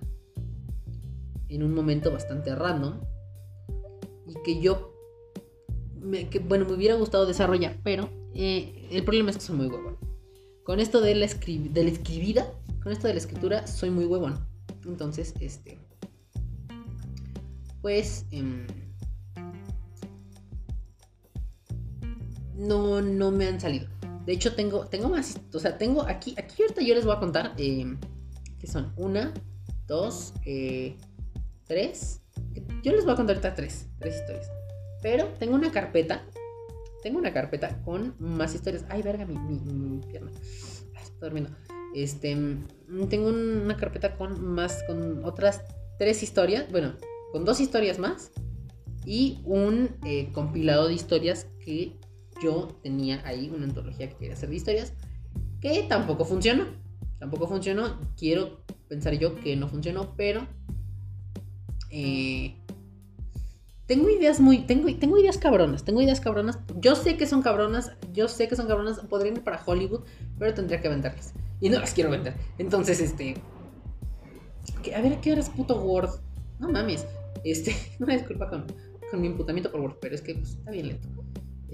en un momento bastante random y que yo, me, bueno, me hubiera gustado desarrollar, pero eh, el problema es que soy muy huevón. Con esto de la, de la escribida, con esto de la escritura, soy muy huevón. Entonces, este, pues, em, no, no me han salido. De hecho, tengo, tengo más. O sea, tengo aquí. Aquí ahorita yo les voy a contar. Eh, que son una, dos, eh, tres. Yo les voy a contar ahorita tres. Tres historias. Pero tengo una carpeta. Tengo una carpeta con más historias. Ay, verga, mi, mi, pierna. Ay, estoy durmiendo. Este. Tengo una carpeta con más. Con otras tres historias. Bueno, con dos historias más. Y un eh, compilado de historias que yo tenía ahí una antología que quería hacer de historias que tampoco funcionó. Tampoco funcionó. Quiero pensar yo que no funcionó, pero eh, tengo ideas muy, tengo, tengo ideas cabronas, tengo ideas cabronas. Yo sé que son cabronas, yo sé que son cabronas, podrían ir para Hollywood, pero tendría que venderlas. Y no las quiero vender. Entonces, este... a ver, ¿qué hora es puto Word? No mames. Este, una disculpa con, con mi imputamiento por Word, pero es que pues, está bien lento.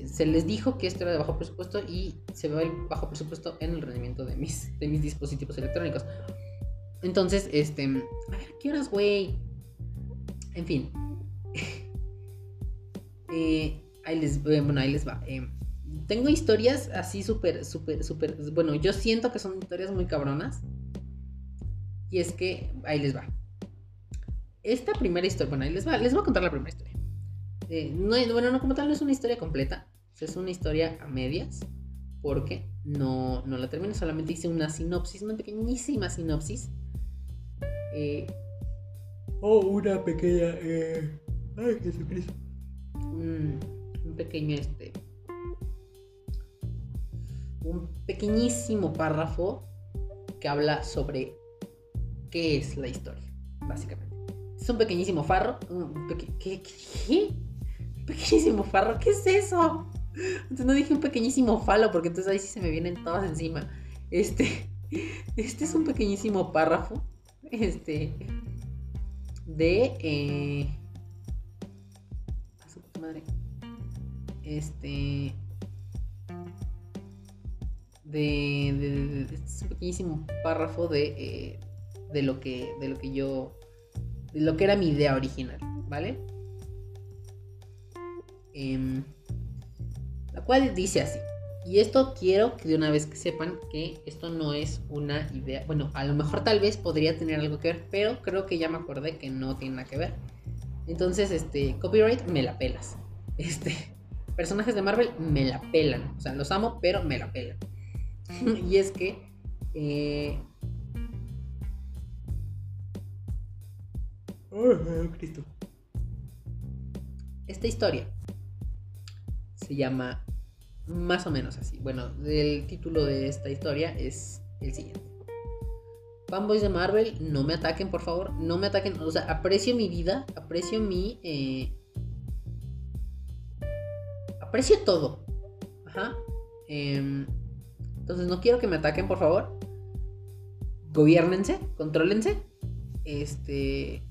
Se les dijo que esto era de bajo presupuesto y se ve el bajo presupuesto en el rendimiento de mis, de mis dispositivos electrónicos. Entonces, este. A ver, ¿qué horas, güey? En fin. Eh, ahí les, bueno, ahí les va. Eh, tengo historias así súper, súper, súper. Bueno, yo siento que son historias muy cabronas. Y es que ahí les va. Esta primera historia, bueno, ahí les va, les voy a contar la primera historia. Eh, no, bueno, no como tal, no es una historia completa. Es una historia a medias. Porque no, no la termino, solamente hice una sinopsis, una pequeñísima sinopsis. Eh, oh, una pequeña. Eh... Ay, Jesucristo. Un, un pequeño este. Un pequeñísimo párrafo que habla sobre qué es la historia, básicamente. Es un pequeñísimo farro. Un ¿qué, qué, Pequeñísimo farro, ¿qué es eso? Entonces no dije un pequeñísimo falo, porque entonces ahí sí se me vienen todas encima. Este, este es un pequeñísimo párrafo. Este. De. Eh, a su puta madre. Este. De, este es un pequeñísimo párrafo de, eh, de lo que de lo que yo de lo que era mi idea original, ¿vale? Em, la cual dice así. Y esto quiero que de una vez que sepan que esto no es una idea. Bueno, a lo mejor tal vez podría tener algo que ver, pero creo que ya me acordé que no tiene nada que ver. Entonces, este, copyright, me la pelas. Este, personajes de Marvel me la pelan. O sea, los amo, pero me la pelan. y es que eh, Cristo. Esta historia se llama más o menos así. Bueno, el título de esta historia es el siguiente. Fanboys de Marvel, no me ataquen, por favor. No me ataquen. O sea, aprecio mi vida, aprecio mi. Eh, aprecio todo. Ajá. Em, entonces, no quiero que me ataquen, por favor. Gobiernense, contrólense. Este.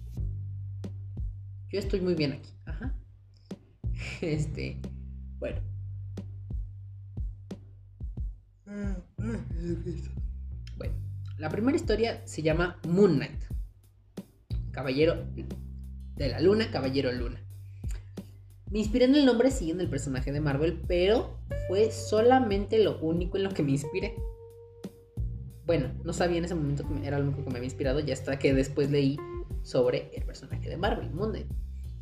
Yo estoy muy bien aquí. Ajá. Este. Bueno. Bueno, la primera historia se llama Moon Knight. Caballero de la Luna, Caballero Luna. Me inspiré en el nombre siguiendo el personaje de Marvel, pero fue solamente lo único en lo que me inspiré. Bueno, no sabía en ese momento que era lo único que me había inspirado, ya hasta que después leí sobre el personaje de Marvel, Moon Knight.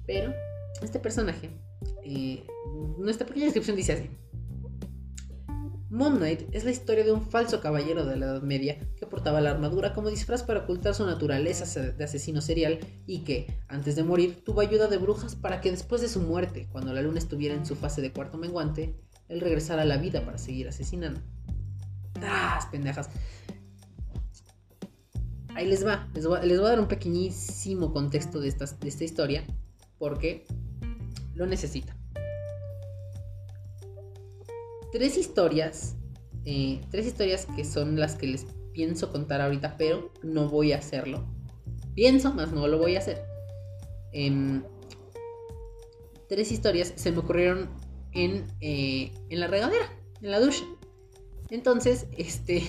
Pero este personaje, eh, nuestra pequeña descripción dice así. Moon Knight es la historia de un falso caballero de la Edad Media que portaba la armadura como disfraz para ocultar su naturaleza de asesino serial y que, antes de morir, tuvo ayuda de brujas para que después de su muerte, cuando la luna estuviera en su fase de cuarto menguante, él regresara a la vida para seguir asesinando. ¡Ah, pendejas! Ahí les va. Les voy, a dar un pequeñísimo contexto de de esta historia porque lo necesita tres historias. Eh, tres historias que son las que les pienso contar ahorita, pero no voy a hacerlo. Pienso, más no lo voy a hacer. Em, tres historias se me ocurrieron en, eh, en la regadera, en la ducha. Entonces, este.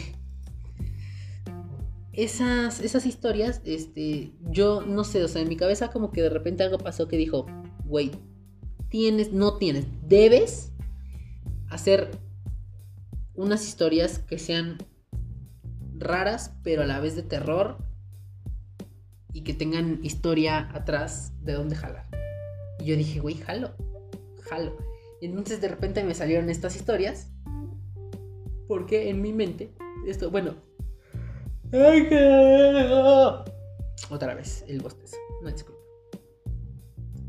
Esas, esas historias, este, yo no sé, o sea, en mi cabeza como que de repente algo pasó que dijo, güey, tienes, no tienes, debes hacer unas historias que sean raras, pero a la vez de terror y que tengan historia atrás de dónde jalar. Y yo dije, güey, jalo, jalo. Y entonces de repente me salieron estas historias. Porque en mi mente, esto, bueno. Otra vez, el bostezo. No disculpa.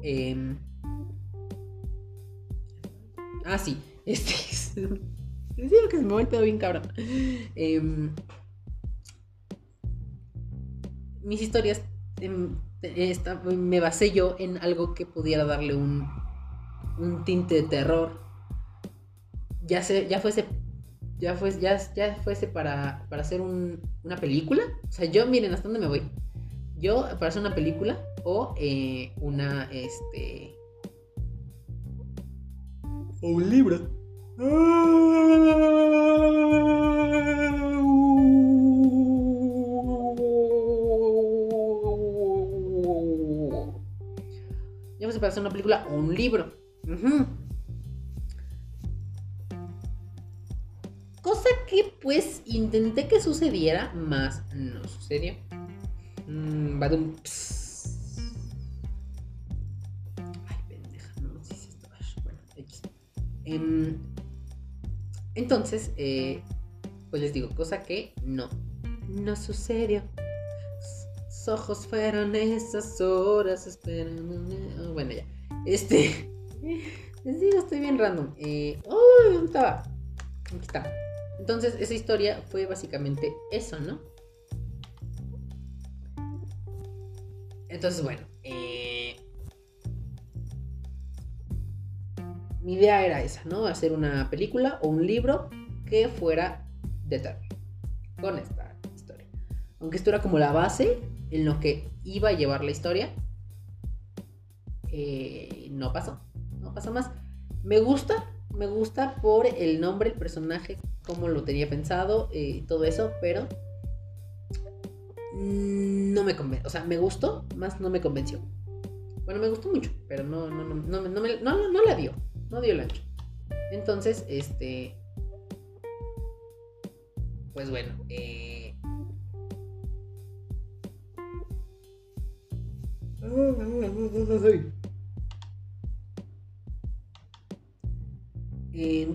Eh, ah, sí. Este Les digo que me va el pedo bien cabrón. Em, mis historias em, me basé yo en algo que pudiera darle un, un tinte de terror. Ya, se, ya fuese ya fuese, ya, ya fuese para, para hacer una película. O sea, yo, miren, ¿hasta dónde me voy? Yo, para hacer una película o eh, una, este, o un libro. Ya vamos a hacer una película o un libro. Ujú. Cosa que pues intenté que sucediera, más no sucedió. Mm, badum, ps. Entonces, eh, pues les digo, cosa que no, no sucedió. Ojos fueron esas horas esperando. oh, Bueno, ya. Este. Les digo, estoy bien random. Eh, ¡Uy! ¿Dónde estaba? Aquí está. Entonces, esa historia fue básicamente eso, ¿no? Entonces, bueno. Mi idea era esa, ¿no? Hacer una película o un libro que fuera de terror. Con esta historia. Aunque esto era como la base en lo que iba a llevar la historia. eh, no pasó. No pasó más. Me gusta. Me gusta por el nombre, el personaje, cómo lo tenía pensado eh, y todo eso, pero no me convenció. O sea, me gustó, más no me convenció. Bueno, me gustó mucho, pero no, no, no, no, me- no, no la dio. No dio el ancho. Entonces, este. Pues bueno, eh,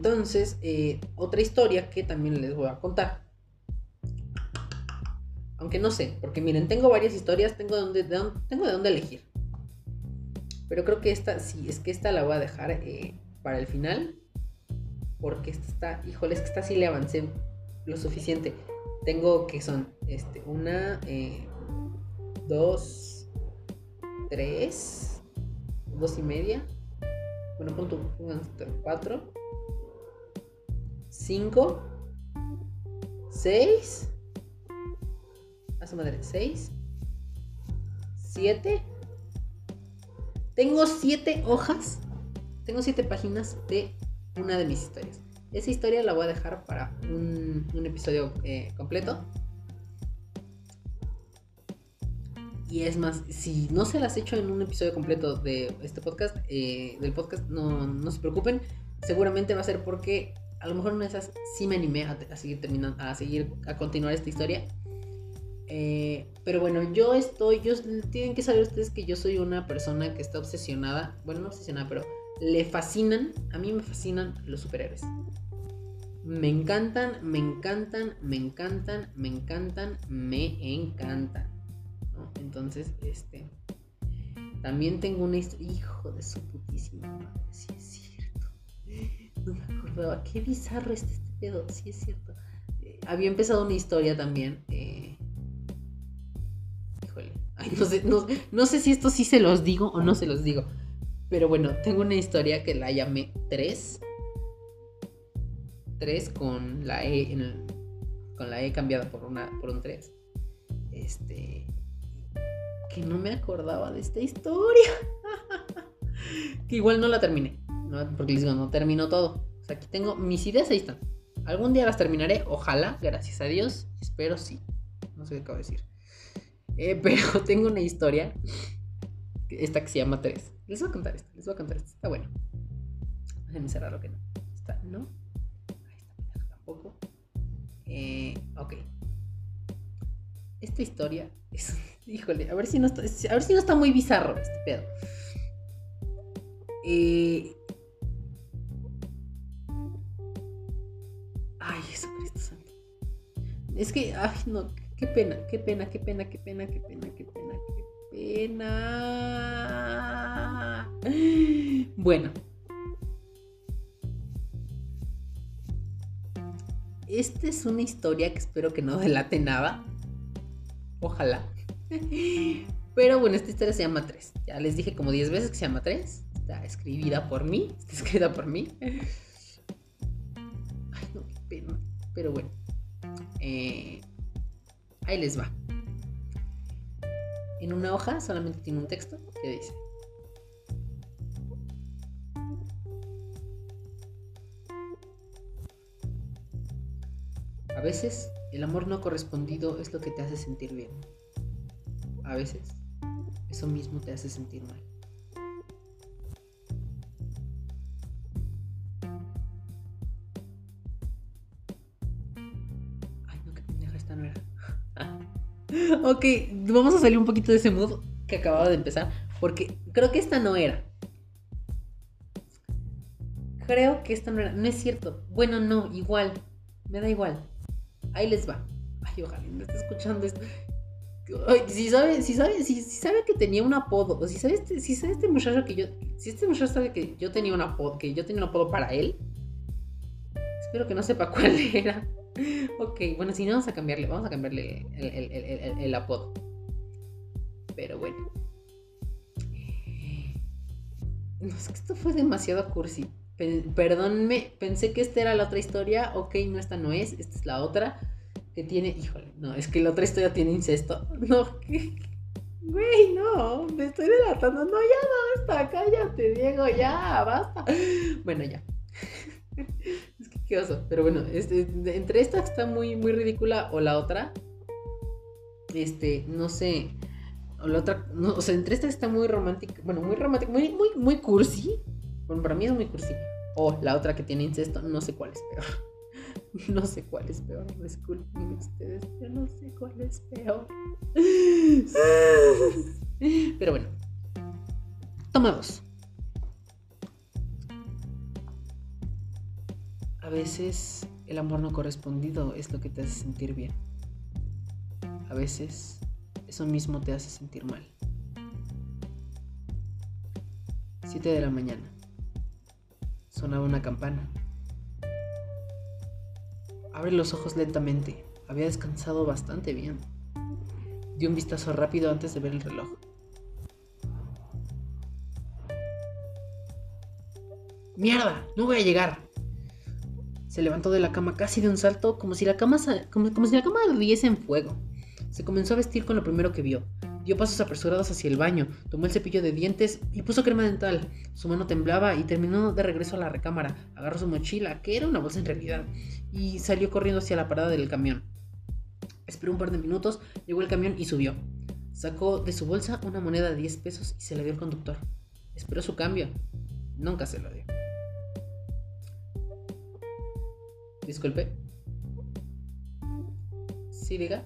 Entonces, eh, otra historia que también les voy a contar. Aunque no sé, porque miren, tengo varias historias, tengo de dónde, de dónde- tengo de dónde elegir. Pero creo que esta, sí, es que esta la voy a dejar eh, para el final. Porque esta está, híjole, es que esta sí le avancé lo suficiente. Tengo que son, este, una, eh, dos, tres, dos y media. Bueno, punto, cuatro, cinco, seis, a su madre, seis, siete. Tengo siete hojas, tengo siete páginas de una de mis historias. Esa historia la voy a dejar para un, un episodio eh, completo. Y es más, si no se las he hecho en un episodio completo de este podcast, eh, del podcast, no, no se preocupen. Seguramente va a ser porque a lo mejor una de esas sí me animé a, a seguir terminando, a seguir, a continuar esta historia. Eh, pero bueno, yo estoy, yo, tienen que saber ustedes que yo soy una persona que está obsesionada, bueno, no obsesionada, pero le fascinan, a mí me fascinan los superhéroes. Me encantan, me encantan, me encantan, me encantan, me encantan. Entonces, este. También tengo una historia. Hijo de su putísima madre, sí es cierto. No me acordaba. Qué bizarro está este pedo, sí es cierto. Eh, había empezado una historia también. eh, Híjole. No sé, no, no sé si esto sí se los digo o no se los digo. Pero bueno, tengo una historia que la llamé 3. 3 con la E en el- con la E cambiada por una por un 3. Este que no me acordaba de esta historia. que igual no la terminé, porque les digo, no terminó todo. O sea, aquí tengo mis ideas ahí están. Algún día las terminaré, ojalá, gracias a Dios. Espero sí. No sé qué acabo de decir. Eh, pero tengo una historia. Esta que se llama 3. Les voy a contar esta. Les voy a contar esta. Está bueno. Déjenme cerrar lo que no. Está, ¿no? Ahí está, tampoco. Eh, ok. Esta historia es. Híjole, a ver si no está. A ver si no está muy bizarro este pedo. Eh. Ay, Jesucristo Santo. Es que, ay, no, qué pena, qué pena, qué pena, qué pena, qué pena, qué pena. Bueno. Esta es una historia que espero que no delate nada. Ojalá. Pero bueno, esta historia se llama 3. Ya les dije como 10 veces que se llama 3. Está escribida por mí. Está escrita por mí. Ay, no, qué pena. Pero bueno. Eh, ahí les va. En una hoja solamente tiene un texto que dice. A veces el amor no correspondido es lo que te hace sentir bien. A veces eso mismo te hace sentir mal. ok, vamos a salir un poquito de ese mood que acababa de empezar. Porque creo que esta no era. Creo que esta no era. No es cierto. Bueno, no, igual. Me da igual. Ahí les va. Ay, ojalá no esté escuchando esto. Ay, si sabe, si sabe, si, si sabe que tenía un apodo, o si sabe este, si sabe este muchacho que yo, si este muchacho sabe que yo tenía un apodo, que yo tenía un apodo para él, espero que no sepa cuál era. Ok, bueno, si no vamos a cambiarle, vamos a cambiarle el, apodo. Pero bueno. No, es que esto fue demasiado cursi. Pe- Perdónenme, pensé que esta era la otra historia. Ok, no, esta no es, esta es la otra. Que tiene, híjole, no, es que la otra historia tiene incesto. No. Güey, no, me estoy delatando. No, ya basta, cállate, Diego, ya, basta. Bueno, ya. Qué oso. Pero bueno, este, entre esta que está muy, muy ridícula o la otra, este, no sé. O la otra, no, o sea, entre esta está muy romántica, bueno, muy romántica, muy, muy, muy cursi. Bueno, para mí es muy cursi. O la otra que tiene incesto, no sé cuál es peor. No sé cuál es peor, disculpen ustedes, yo no sé cuál es peor. Pero bueno. Toma dos. A veces el amor no correspondido es lo que te hace sentir bien. A veces eso mismo te hace sentir mal. 7 de la mañana. Sonaba una campana. Abre los ojos lentamente. Había descansado bastante bien. Dio un vistazo rápido antes de ver el reloj. ¡Mierda! ¡No voy a llegar! Se levantó de la cama casi de un salto, como si la cama, como si la cama ardiese en fuego. Se comenzó a vestir con lo primero que vio. Dio pasos apresurados hacia el baño, tomó el cepillo de dientes y puso crema dental. Su mano temblaba y terminó de regreso a la recámara. Agarró su mochila, que era una bolsa en realidad, y salió corriendo hacia la parada del camión. Esperó un par de minutos, llegó el camión y subió. Sacó de su bolsa una moneda de 10 pesos y se la dio al conductor. Esperó su cambio. Nunca se lo dio. Disculpe. Sí, diga.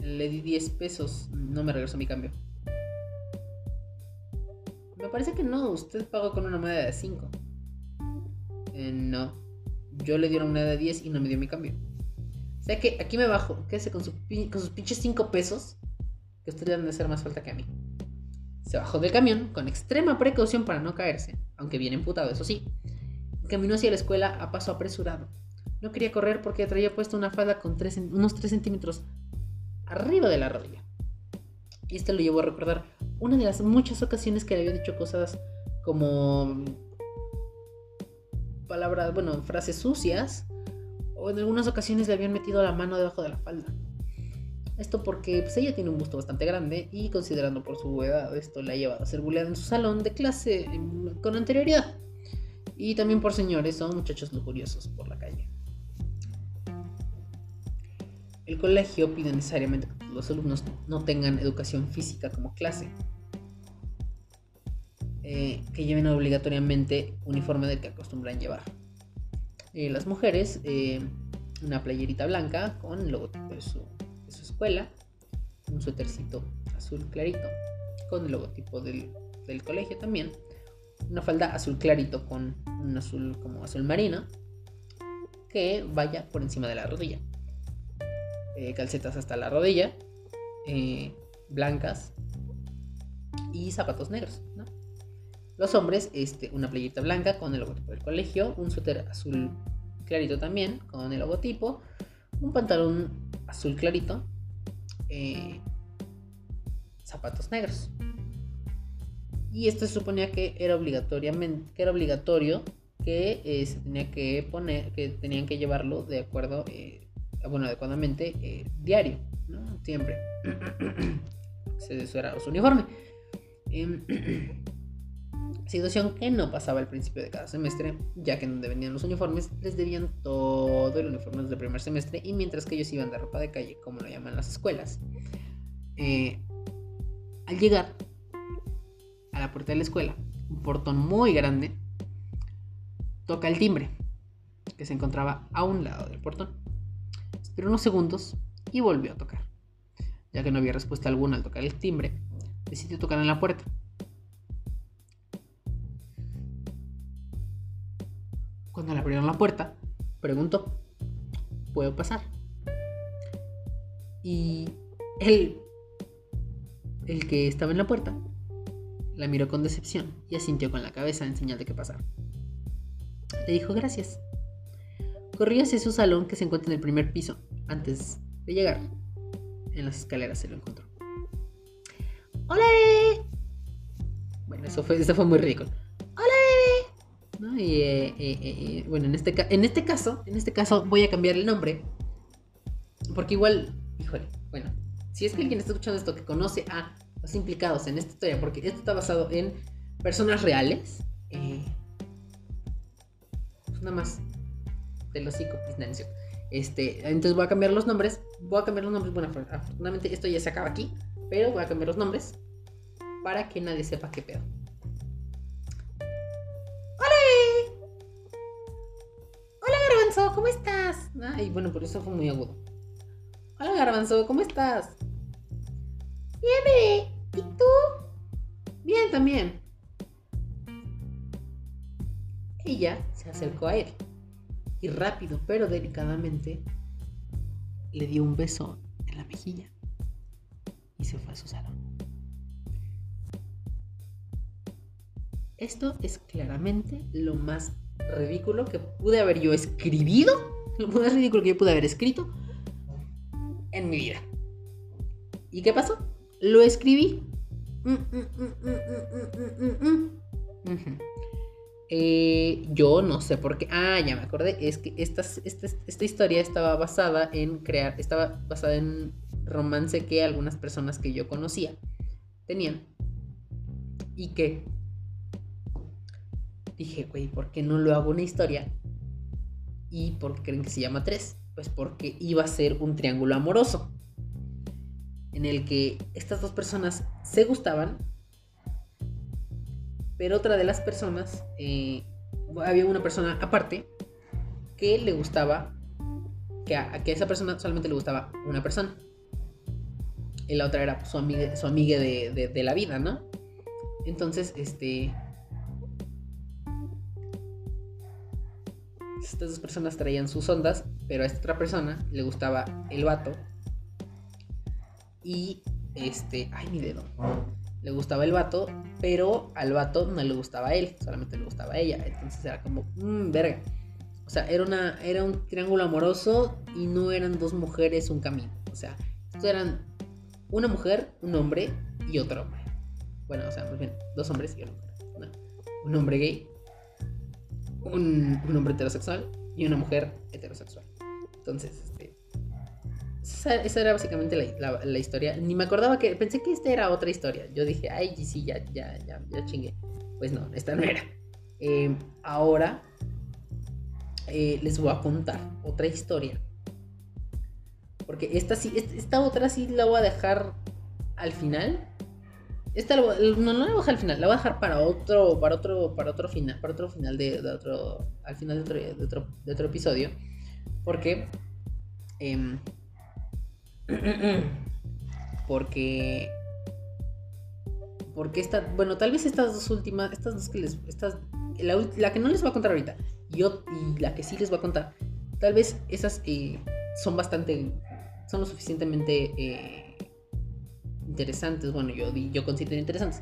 Le di 10 pesos. No me regresó mi cambio. Me parece que no. Usted pagó con una moneda de 5. Eh, no. Yo le di una moneda de 10 y no me dio mi cambio. O sea que aquí me bajo. Quédese con, su con sus pinches 5 pesos. Que a usted le han de hacer más falta que a mí. Se bajó del camión con extrema precaución para no caerse. Aunque bien emputado, eso sí. Caminó hacia la escuela a paso apresurado. No quería correr porque traía puesta una falda con unos 3 centímetros arriba de la rodilla. Y esto lo llevó a recordar una de las muchas ocasiones que le había dicho cosas como palabras, bueno, frases sucias, o en algunas ocasiones le habían metido la mano debajo de la falda. Esto porque pues, ella tiene un busto bastante grande y considerando por su edad esto la ha llevado a ser buleada en su salón de clase em, con anterioridad. Y también por señores o muchachos lujuriosos por la calle. El colegio pide necesariamente que los alumnos no tengan educación física como clase. Eh, que lleven obligatoriamente uniforme del que acostumbran llevar. Eh, las mujeres, eh, una playerita blanca con el logotipo de su, escuela, un suétercito azul clarito con el logotipo del colegio también, una falda azul clarito con un azul como azul marino que vaya por encima de la rodilla. Eh, calcetas hasta la rodilla, eh, blancas y zapatos negros. Los hombres, este, una playita blanca con el logotipo del colegio, un suéter azul clarito también con el logotipo, un pantalón azul clarito, eh, zapatos negros. Y esto se suponía que era obligatoriamente, que era obligatorio que eh, se tenía que poner, que tenían que llevarlo de acuerdo, eh, bueno, adecuadamente eh, diario. Siempre. Eso era su uniforme. Em, Situación que no pasaba al principio de cada semestre, ya que donde vendían los uniformes les debían todo el uniforme desde el primer semestre y mientras que ellos iban de ropa de calle, como lo llaman las escuelas. al llegar a la puerta de la escuela, un portón muy grande, toca el timbre, que se encontraba a un lado del portón. Esperó unos segundos y volvió a tocar. Ya que no había respuesta alguna al tocar el timbre, decidió tocar en la puerta. Cuando le abrieron la puerta, preguntó, ¿puedo pasar? Y él, el que estaba en la puerta, la miró con decepción y asintió con la cabeza en señal de que pasara. Le dijo gracias. Corrió hacia su salón que se encuentra en el primer piso. Antes de llegar, en las escaleras se lo encontró. ¡Hola! Bueno, eso fue, eso fue muy ridículo. ¡Hola, eh, eh, eh, eh, bueno, en este, en este caso, en este caso voy a cambiar el nombre. Porque igual, híjole, bueno, si es que alguien está escuchando esto que conoce a los implicados en esta historia, porque esto está basado en personas reales, eh, pues nada más del hocico, pues, no, no es cierto. Este, entonces voy a cambiar los nombres. Voy a cambiar los nombres. Bueno, afor- afortunadamente esto ya se acaba aquí. Pero voy a cambiar los nombres para que nadie sepa qué pedo. ¡Hola! Hola Garbanzo, ¿cómo estás? Ay, bueno, por eso fue muy agudo. Hola Garbanzo, ¿cómo estás? Bien. ¿Y tú? Bien, también. Ella se acercó a él y rápido pero delicadamente le dio un beso en la mejilla y se fue a su salón. Esto es claramente lo más ridículo que pude haber yo escribido, lo más ridículo que yo pude haber escrito en mi vida. ¿Y qué pasó? Lo escribí. Mm, mm, mm. Eh, yo no sé por qué. Ah, ya me acordé. Es que esta, esta, esta historia estaba basada en crear. Estaba basada en romance que algunas personas que yo conocía tenían. Y que dije, güey, ¿por qué no lo hago una historia? ¿Y por qué creen que se llama 3? Pues porque iba a ser un triángulo amoroso. En el que estas dos personas se gustaban, pero otra de las personas, eh, había una persona aparte que le gustaba, que a, que esa persona solamente le gustaba una persona. Y la otra era su amiga, su amiga de, de- de la vida, ¿no? Entonces, este... Estas dos personas traían sus ondas, pero a esta otra persona le gustaba el vato. Y este... Ay, mi dedo le gustaba el vato, pero al vato no le gustaba a él, solamente le gustaba a ella. Entonces era como, mmm, verga. O sea, era, una, era un triángulo amoroso y no eran dos mujeres un camino. O sea, esto eran una mujer, un hombre y otro hombre. Bueno, o sea, más bien, dos hombres y una mujer. Un hombre gay, un, un hombre heterosexual y una mujer heterosexual. Entonces, este, esa, era básicamente la, la- historia. Ni me acordaba que. Pensé que esta era otra historia. Yo dije, ay, sí, ya, ya, ya, ya chingué. Pues no, esta no era. Eh, ahora eh, les voy a contar otra historia. Porque esta sí, esta, otra sí la voy a dejar al final. Esta voy- no, no la voy a dejar al final, la voy a dejar para otro, para otro, para otro final, para otro final de, otro, al final de otro, de otro, de otro episodio. Porque em, porque porque esta bueno tal vez estas dos últimas estas dos que les estas la, la que no les voy a contar ahorita y, ot- y la que sí les voy a contar tal vez esas eh, son bastante son lo suficientemente eh, interesantes bueno yo yo considero interesantes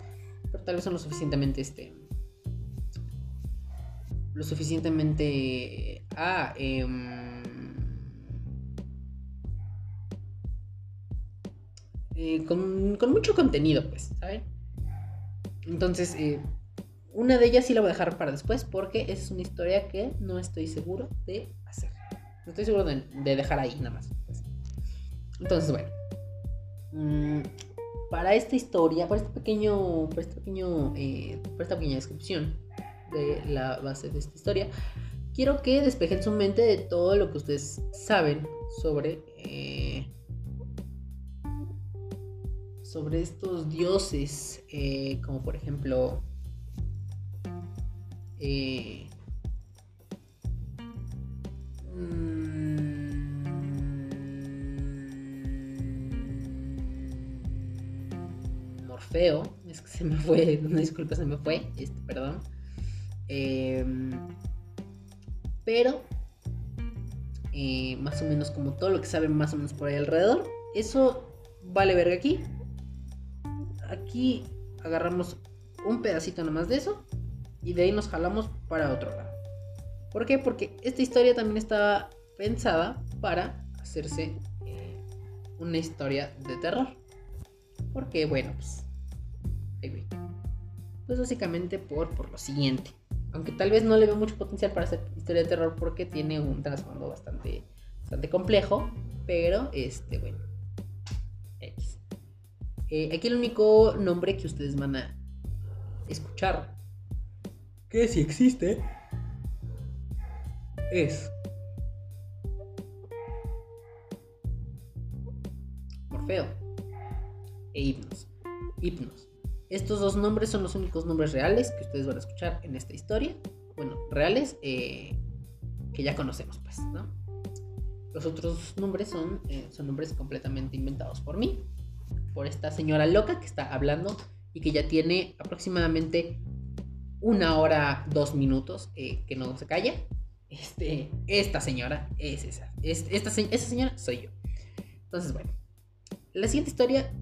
pero tal vez son lo suficientemente este lo suficientemente ah em, eh, con, mucho contenido, pues, ¿saben? Entonces, eh, una de ellas sí la voy a dejar para después porque es una historia que no estoy seguro de hacer. No estoy seguro de, de dejar ahí nada más. pues. Entonces, bueno. Mm, para esta historia, para este pequeño, para este pequeño, eh, esta pequeña descripción de la base de esta historia, quiero que despejen su mente de todo lo que ustedes saben sobre sobre estos dioses, eh, como por ejemplo eh, mm, Morfeo, es que se me fue, una disculpa, se me fue, este, perdón. Em, pero eh, más o menos como todo lo que saben más o menos por ahí alrededor. Eso vale verga aquí. Aquí agarramos un pedacito nomás de eso y de ahí nos jalamos para otro lado. ¿Por qué? Porque esta historia también estaba pensada para hacerse eh, una historia de terror. Porque bueno, pues... Pues básicamente por, por lo siguiente. Aunque tal vez no le veo mucho potencial para hacer historia de terror porque tiene un trasfondo bastante, bastante complejo. Pero, este, bueno. Eh, aquí el único nombre que ustedes van a escuchar, Que si existe. es Morfeo e Hipnos. Hipnos. Estos dos nombres son los únicos nombres reales que ustedes van a escuchar en esta historia. Bueno, reales eh, que ya conocemos, pues, ¿no? Los otros nombres son, eh, son nombres completamente inventados por mí, por esta señora loca que está hablando y que ya tiene aproximadamente una hora, dos minutos eh, que no se calla. Este, esta señora es esa. Es, esta, esa señora soy yo. Entonces, bueno. La siguiente historia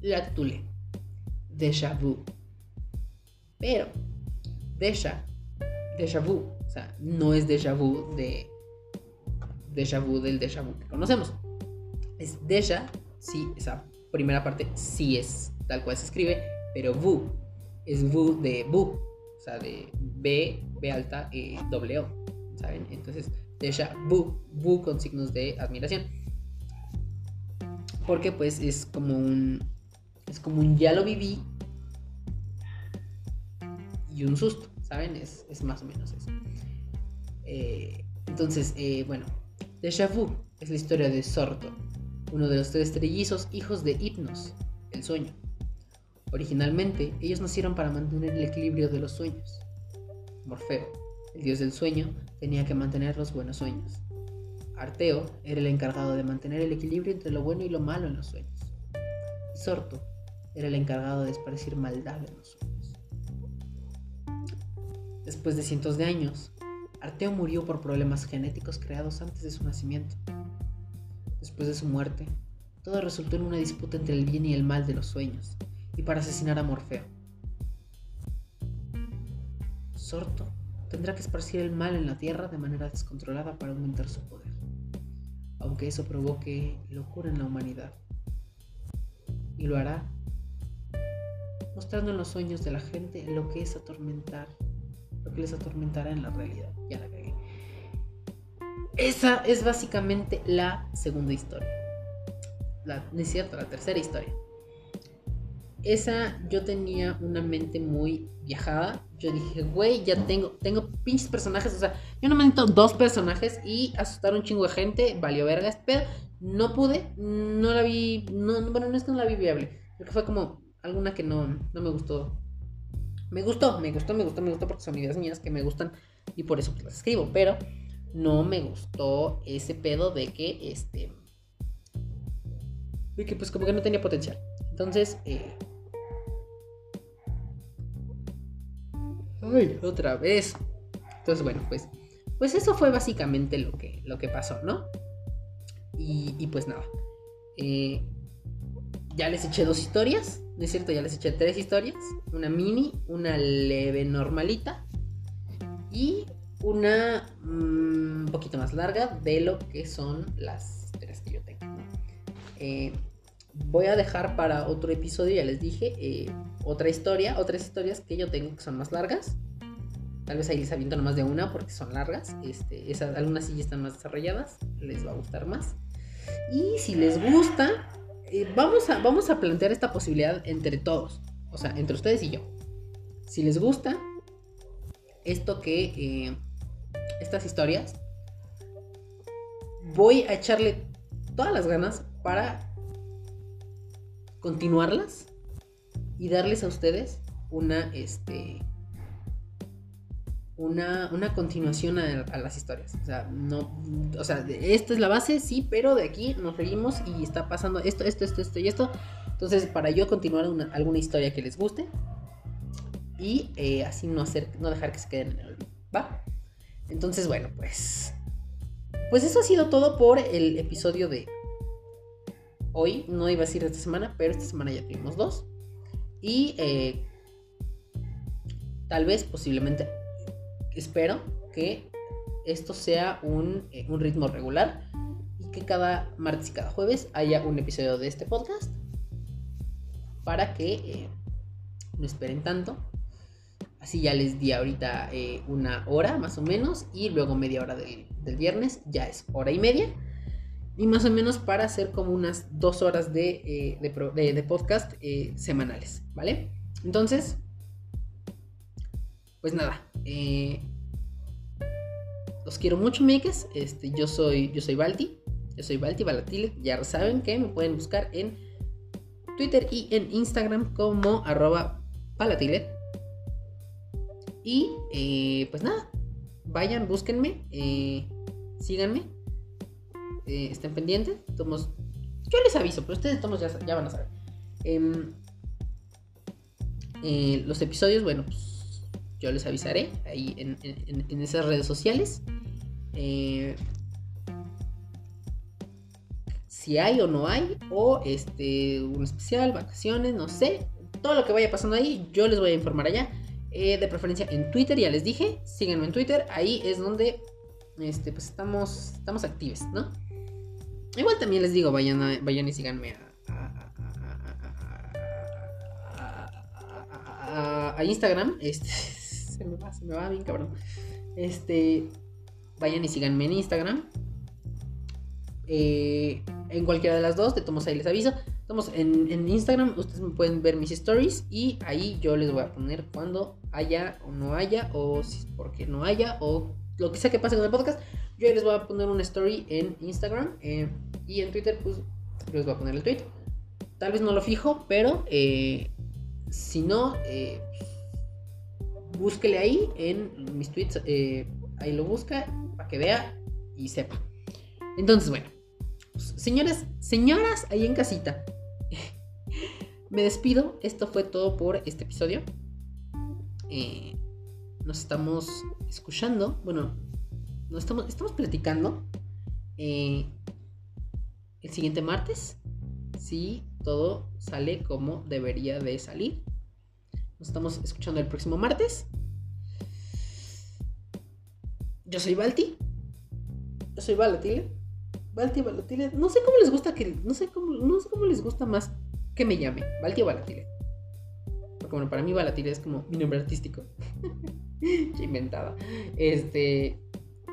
la titulé Déjà vu. Pero, déjà, déjà vu. O sea, no es déjà vu de. Déjà vu del déjà vu que conocemos. Es déjà, sí, esa primera parte sí es tal cual se escribe, pero vu es vu de bu, o sea, de B, B alta, e doble O, ¿saben? Entonces, déjà vu, vu con signos de admiración. Porque pues es como un es como un ya lo viví y un susto, ¿saben? Es, es más o menos eso. Eh, entonces, eh, bueno, Déjà Vu es la historia de Sorto, uno de los tres trellizos hijos de Hipnos, el sueño. Originalmente, ellos nacieron para mantener el equilibrio de los sueños. Morfeo, el dios del sueño, tenía que mantener los buenos sueños. Arteo era el encargado de mantener el equilibrio entre lo bueno y lo malo en los sueños. Y Sorto era el encargado de esparcir maldad en los sueños. Después de cientos de años, Arteo murió por problemas genéticos creados antes de su nacimiento. Después de su muerte, todo resultó en una disputa entre el bien y el mal de los sueños, y para asesinar a Morfeo. Sorto tendrá que esparcir el mal en la tierra de manera descontrolada para aumentar su poder, aunque eso provoque locura en la humanidad. Y lo hará mostrando en los sueños de la gente lo que es atormentar, lo que les atormentará en la realidad. Ya la cagué. Esa es básicamente la segunda historia. La, no es cierto, la tercera historia. Esa yo tenía una mente muy viajada. Yo dije, güey, ya tengo, tengo pinches personajes. O sea, yo no me necesito dos personajes y asustar un chingo de gente. Valió vergas, pero no pude. No la vi. No, no- bueno, no es que no la vi viable. Creo que fue como alguna que no, no me gustó. Me gustó, me gustó, me gustó, me gustó porque son ideas mías que me gustan y por eso las escribo. Pero no me gustó ese pedo de que este. De que pues como que no tenía potencial. Entonces, eh, Ay, otra vez. Entonces, bueno, pues, pues eso fue básicamente lo que, lo que pasó, ¿no? Y, y pues nada. Eh, ya les eché dos historias, ¿no es cierto? Ya les eché tres historias. Una mini, una leve normalita y una mm, un poquito más larga de lo que son las historias que yo tengo. Eh, voy a dejar para otro episodio, ya les dije, eh, otra historia, otras historias que yo tengo que son más largas. Tal vez ahí les aviento nomás de una porque son largas. Este, algunas sí ya están más desarrolladas, les va a gustar más. Y si les gusta, eh, vamos, a, vamos a plantear esta posibilidad entre todos. O sea, entre ustedes y yo. Si les gusta esto que... estas historias, voy a echarle todas las ganas para continuarlas y darles a ustedes una, este, una, una continuación a, las historias. O sea, no, o sea, esta es la base, sí, pero de aquí nos seguimos y está pasando esto, esto, esto, esto y esto. Entonces, para yo continuar una- alguna historia que les guste y eh, así no hacer, no dejar que se queden en el olvido, ¿va? Entonces, bueno, pues, pues eso ha sido todo por el episodio de hoy. No iba a decir de esta semana, pero esta semana ya tuvimos dos. Y eh, tal vez, posiblemente, espero que esto sea un, eh, un ritmo regular y que cada martes y cada jueves haya un episodio de este podcast para que eh, no esperen tanto. Así ya les di ahorita eh, una hora más o menos y luego media hora del, del viernes ya es hora y media. Y más o menos para hacer como unas dos horas de, eh, de de- podcast eh, semanales, ¿vale? Entonces, pues nada, los quiero mucho, meques. Este, yo soy, yo soy Balti, yo soy Balti Balatile. Ya saben que me pueden buscar en Twitter y en Instagram como arroba Balatile. Y eh, pues nada, vayan, búsquenme, eh, síganme, eh, estén pendientes. Tomos, yo les aviso, pero ustedes tomos ya, van a saber. Em, los episodios, bueno, pues yo les avisaré ahí en, en- en esas redes sociales. Si hay o no hay, o este, un especial, vacaciones, no sé. Todo lo que vaya pasando ahí, yo les voy a informar allá. Eh, de preferencia en Twitter, ya les dije. Síganme en Twitter, ahí es donde este, pues estamos, estamos activos, ¿no? Igual también les digo, vayan, a- vayan y síganme a, a- a- Instagram. Este, se me va, se me va bien cabrón. Este, vayan y síganme en Instagram. Eh, en cualquiera de las dos, de tomos ahí les aviso. Estamos en, Instagram, ustedes me pueden ver mis stories y ahí yo les voy a poner cuando haya o no haya, o si por qué no haya, o lo que sea que pase con el podcast. Yo les voy a poner una story en Instagram eh, y en Twitter, pues yo les voy a poner el tweet. Tal vez no lo fijo, pero eh, si no, eh, búsquele ahí en mis tweets. eh, ahí lo busca para que vea y sepa. Entonces, bueno, pues, señoras, señoras ahí en casita, me despido. Esto fue todo por este episodio. Eh, nos estamos escuchando. Bueno, nos estamos, estamos platicando. eh, el siguiente martes. Si todo sale como debería de salir. Nos estamos escuchando el próximo martes. Yo soy Balti. Yo soy Balatile. Balti. No sé cómo les gusta que. No sé cómo, no sé cómo les gusta más que me llame. Balti Balatile. Porque bueno, para mí Balatile es como mi nombre artístico. Inventada. Este.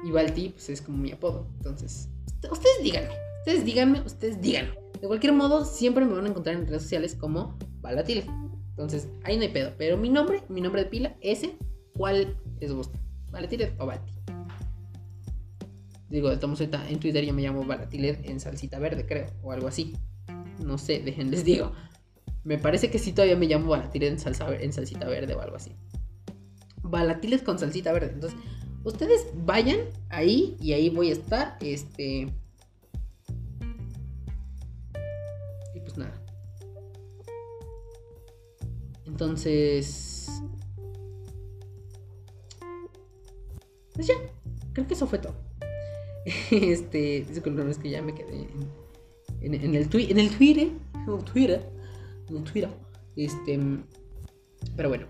Y Balti, pues es como mi apodo. Entonces, ust- ustedes díganme. Ustedes díganme, ustedes díganme. De cualquier modo, siempre me van a encontrar en redes sociales como Balatile. Entonces, ahí no hay pedo. Pero mi nombre, mi nombre de pila, ese, ¿cuál les gusta? ¿Balatile o Balti? Digo, modos, ahorita en Twitter yo me llamo Balatile en salsita verde, creo, o algo así. No sé, dejen, les digo. Me parece que sí todavía me llamo Balatile en, salsa, en salsita verde o algo así. Balatiles con salsita verde. Entonces, ustedes vayan ahí y ahí voy a estar. Este. Y pues nada. Entonces. Pues ya. Creo que eso fue todo. Este. Disculpen, es que ya me quedé en, el, twi- en el Twitter. En el Twitter. En Twitter. Este. Pero bueno.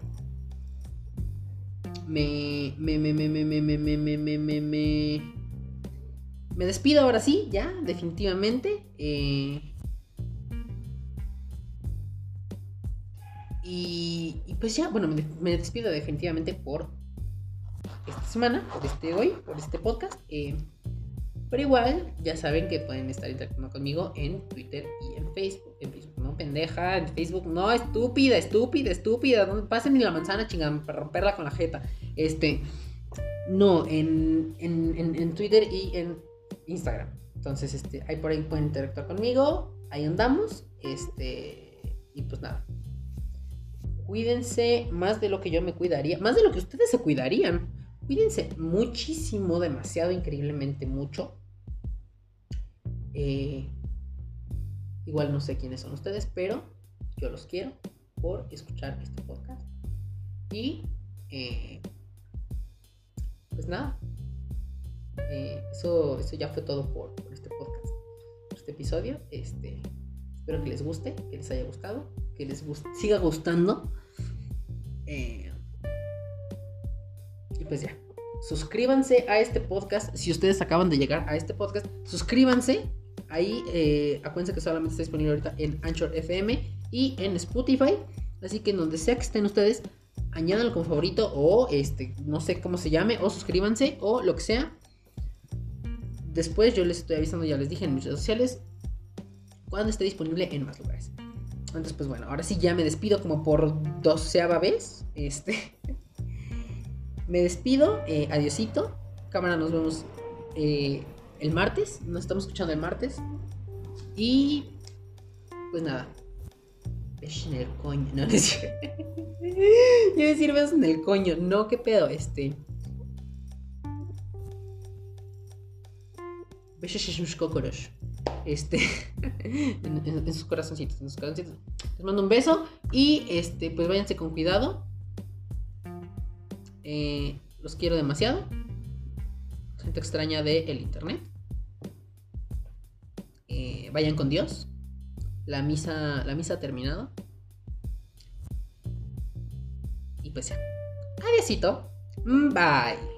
Me. Me, me, me, me, me, me, me, me, me, me, me. Me despido ahora sí, ya, definitivamente. Eh, y, y pues ya, bueno, me, me despido definitivamente por esta semana, por este hoy, por este podcast. eh, pero igual, ya saben que pueden estar interactuando conmigo en Twitter y en Facebook. en Facebook, no pendeja, en Facebook, no, estúpida, estúpida, estúpida, no pasen ni la manzana chingada para romperla con la jeta. Este, no, en, en, en, Twitter y en Instagram. Entonces, este, ahí por ahí pueden interactuar conmigo, ahí andamos, este, y pues nada. Cuídense más de lo que yo me cuidaría, más de lo que ustedes se cuidarían. Cuídense muchísimo, demasiado, increíblemente mucho. Eh, igual no sé quiénes son ustedes, pero yo los quiero por escuchar este podcast. Y eh, pues nada, eh, eso, eso ya fue todo por, este podcast, por este episodio. Este, espero que les guste, que les haya gustado, que les siga gustando. Pues ya. Suscríbanse a este podcast. Si ustedes acaban de llegar a este podcast, suscríbanse Ahí, eh, acuérdense que solamente está disponible ahorita en Anchor FM y en Spotify. Así que en donde sea que estén ustedes, añádanlo como favorito o este, no sé cómo se llame, o suscríbanse o lo que sea. Después yo les estoy avisando, ya les dije en mis redes sociales, cuando esté disponible en más lugares. Entonces, pues bueno, ahora sí ya me despido como por doceava vez. Este. me despido. Eh, adiosito. Cámara, nos vemos eh, el martes. Nos estamos escuchando el martes. Y pues nada. Besos en el coño. No, no es Yo decir besos en el coño. No, qué pedo. Este. Besos en sus cócoros. Este. en, sus corazoncitos. En sus corazoncitos. Les mando un beso. Y este, pues váyanse con cuidado. Eh, los quiero demasiado gente extraña del el internet. Eh, vayan con Dios. La misa, la misa ha terminado. Y pues ya. Adiósito. Bye.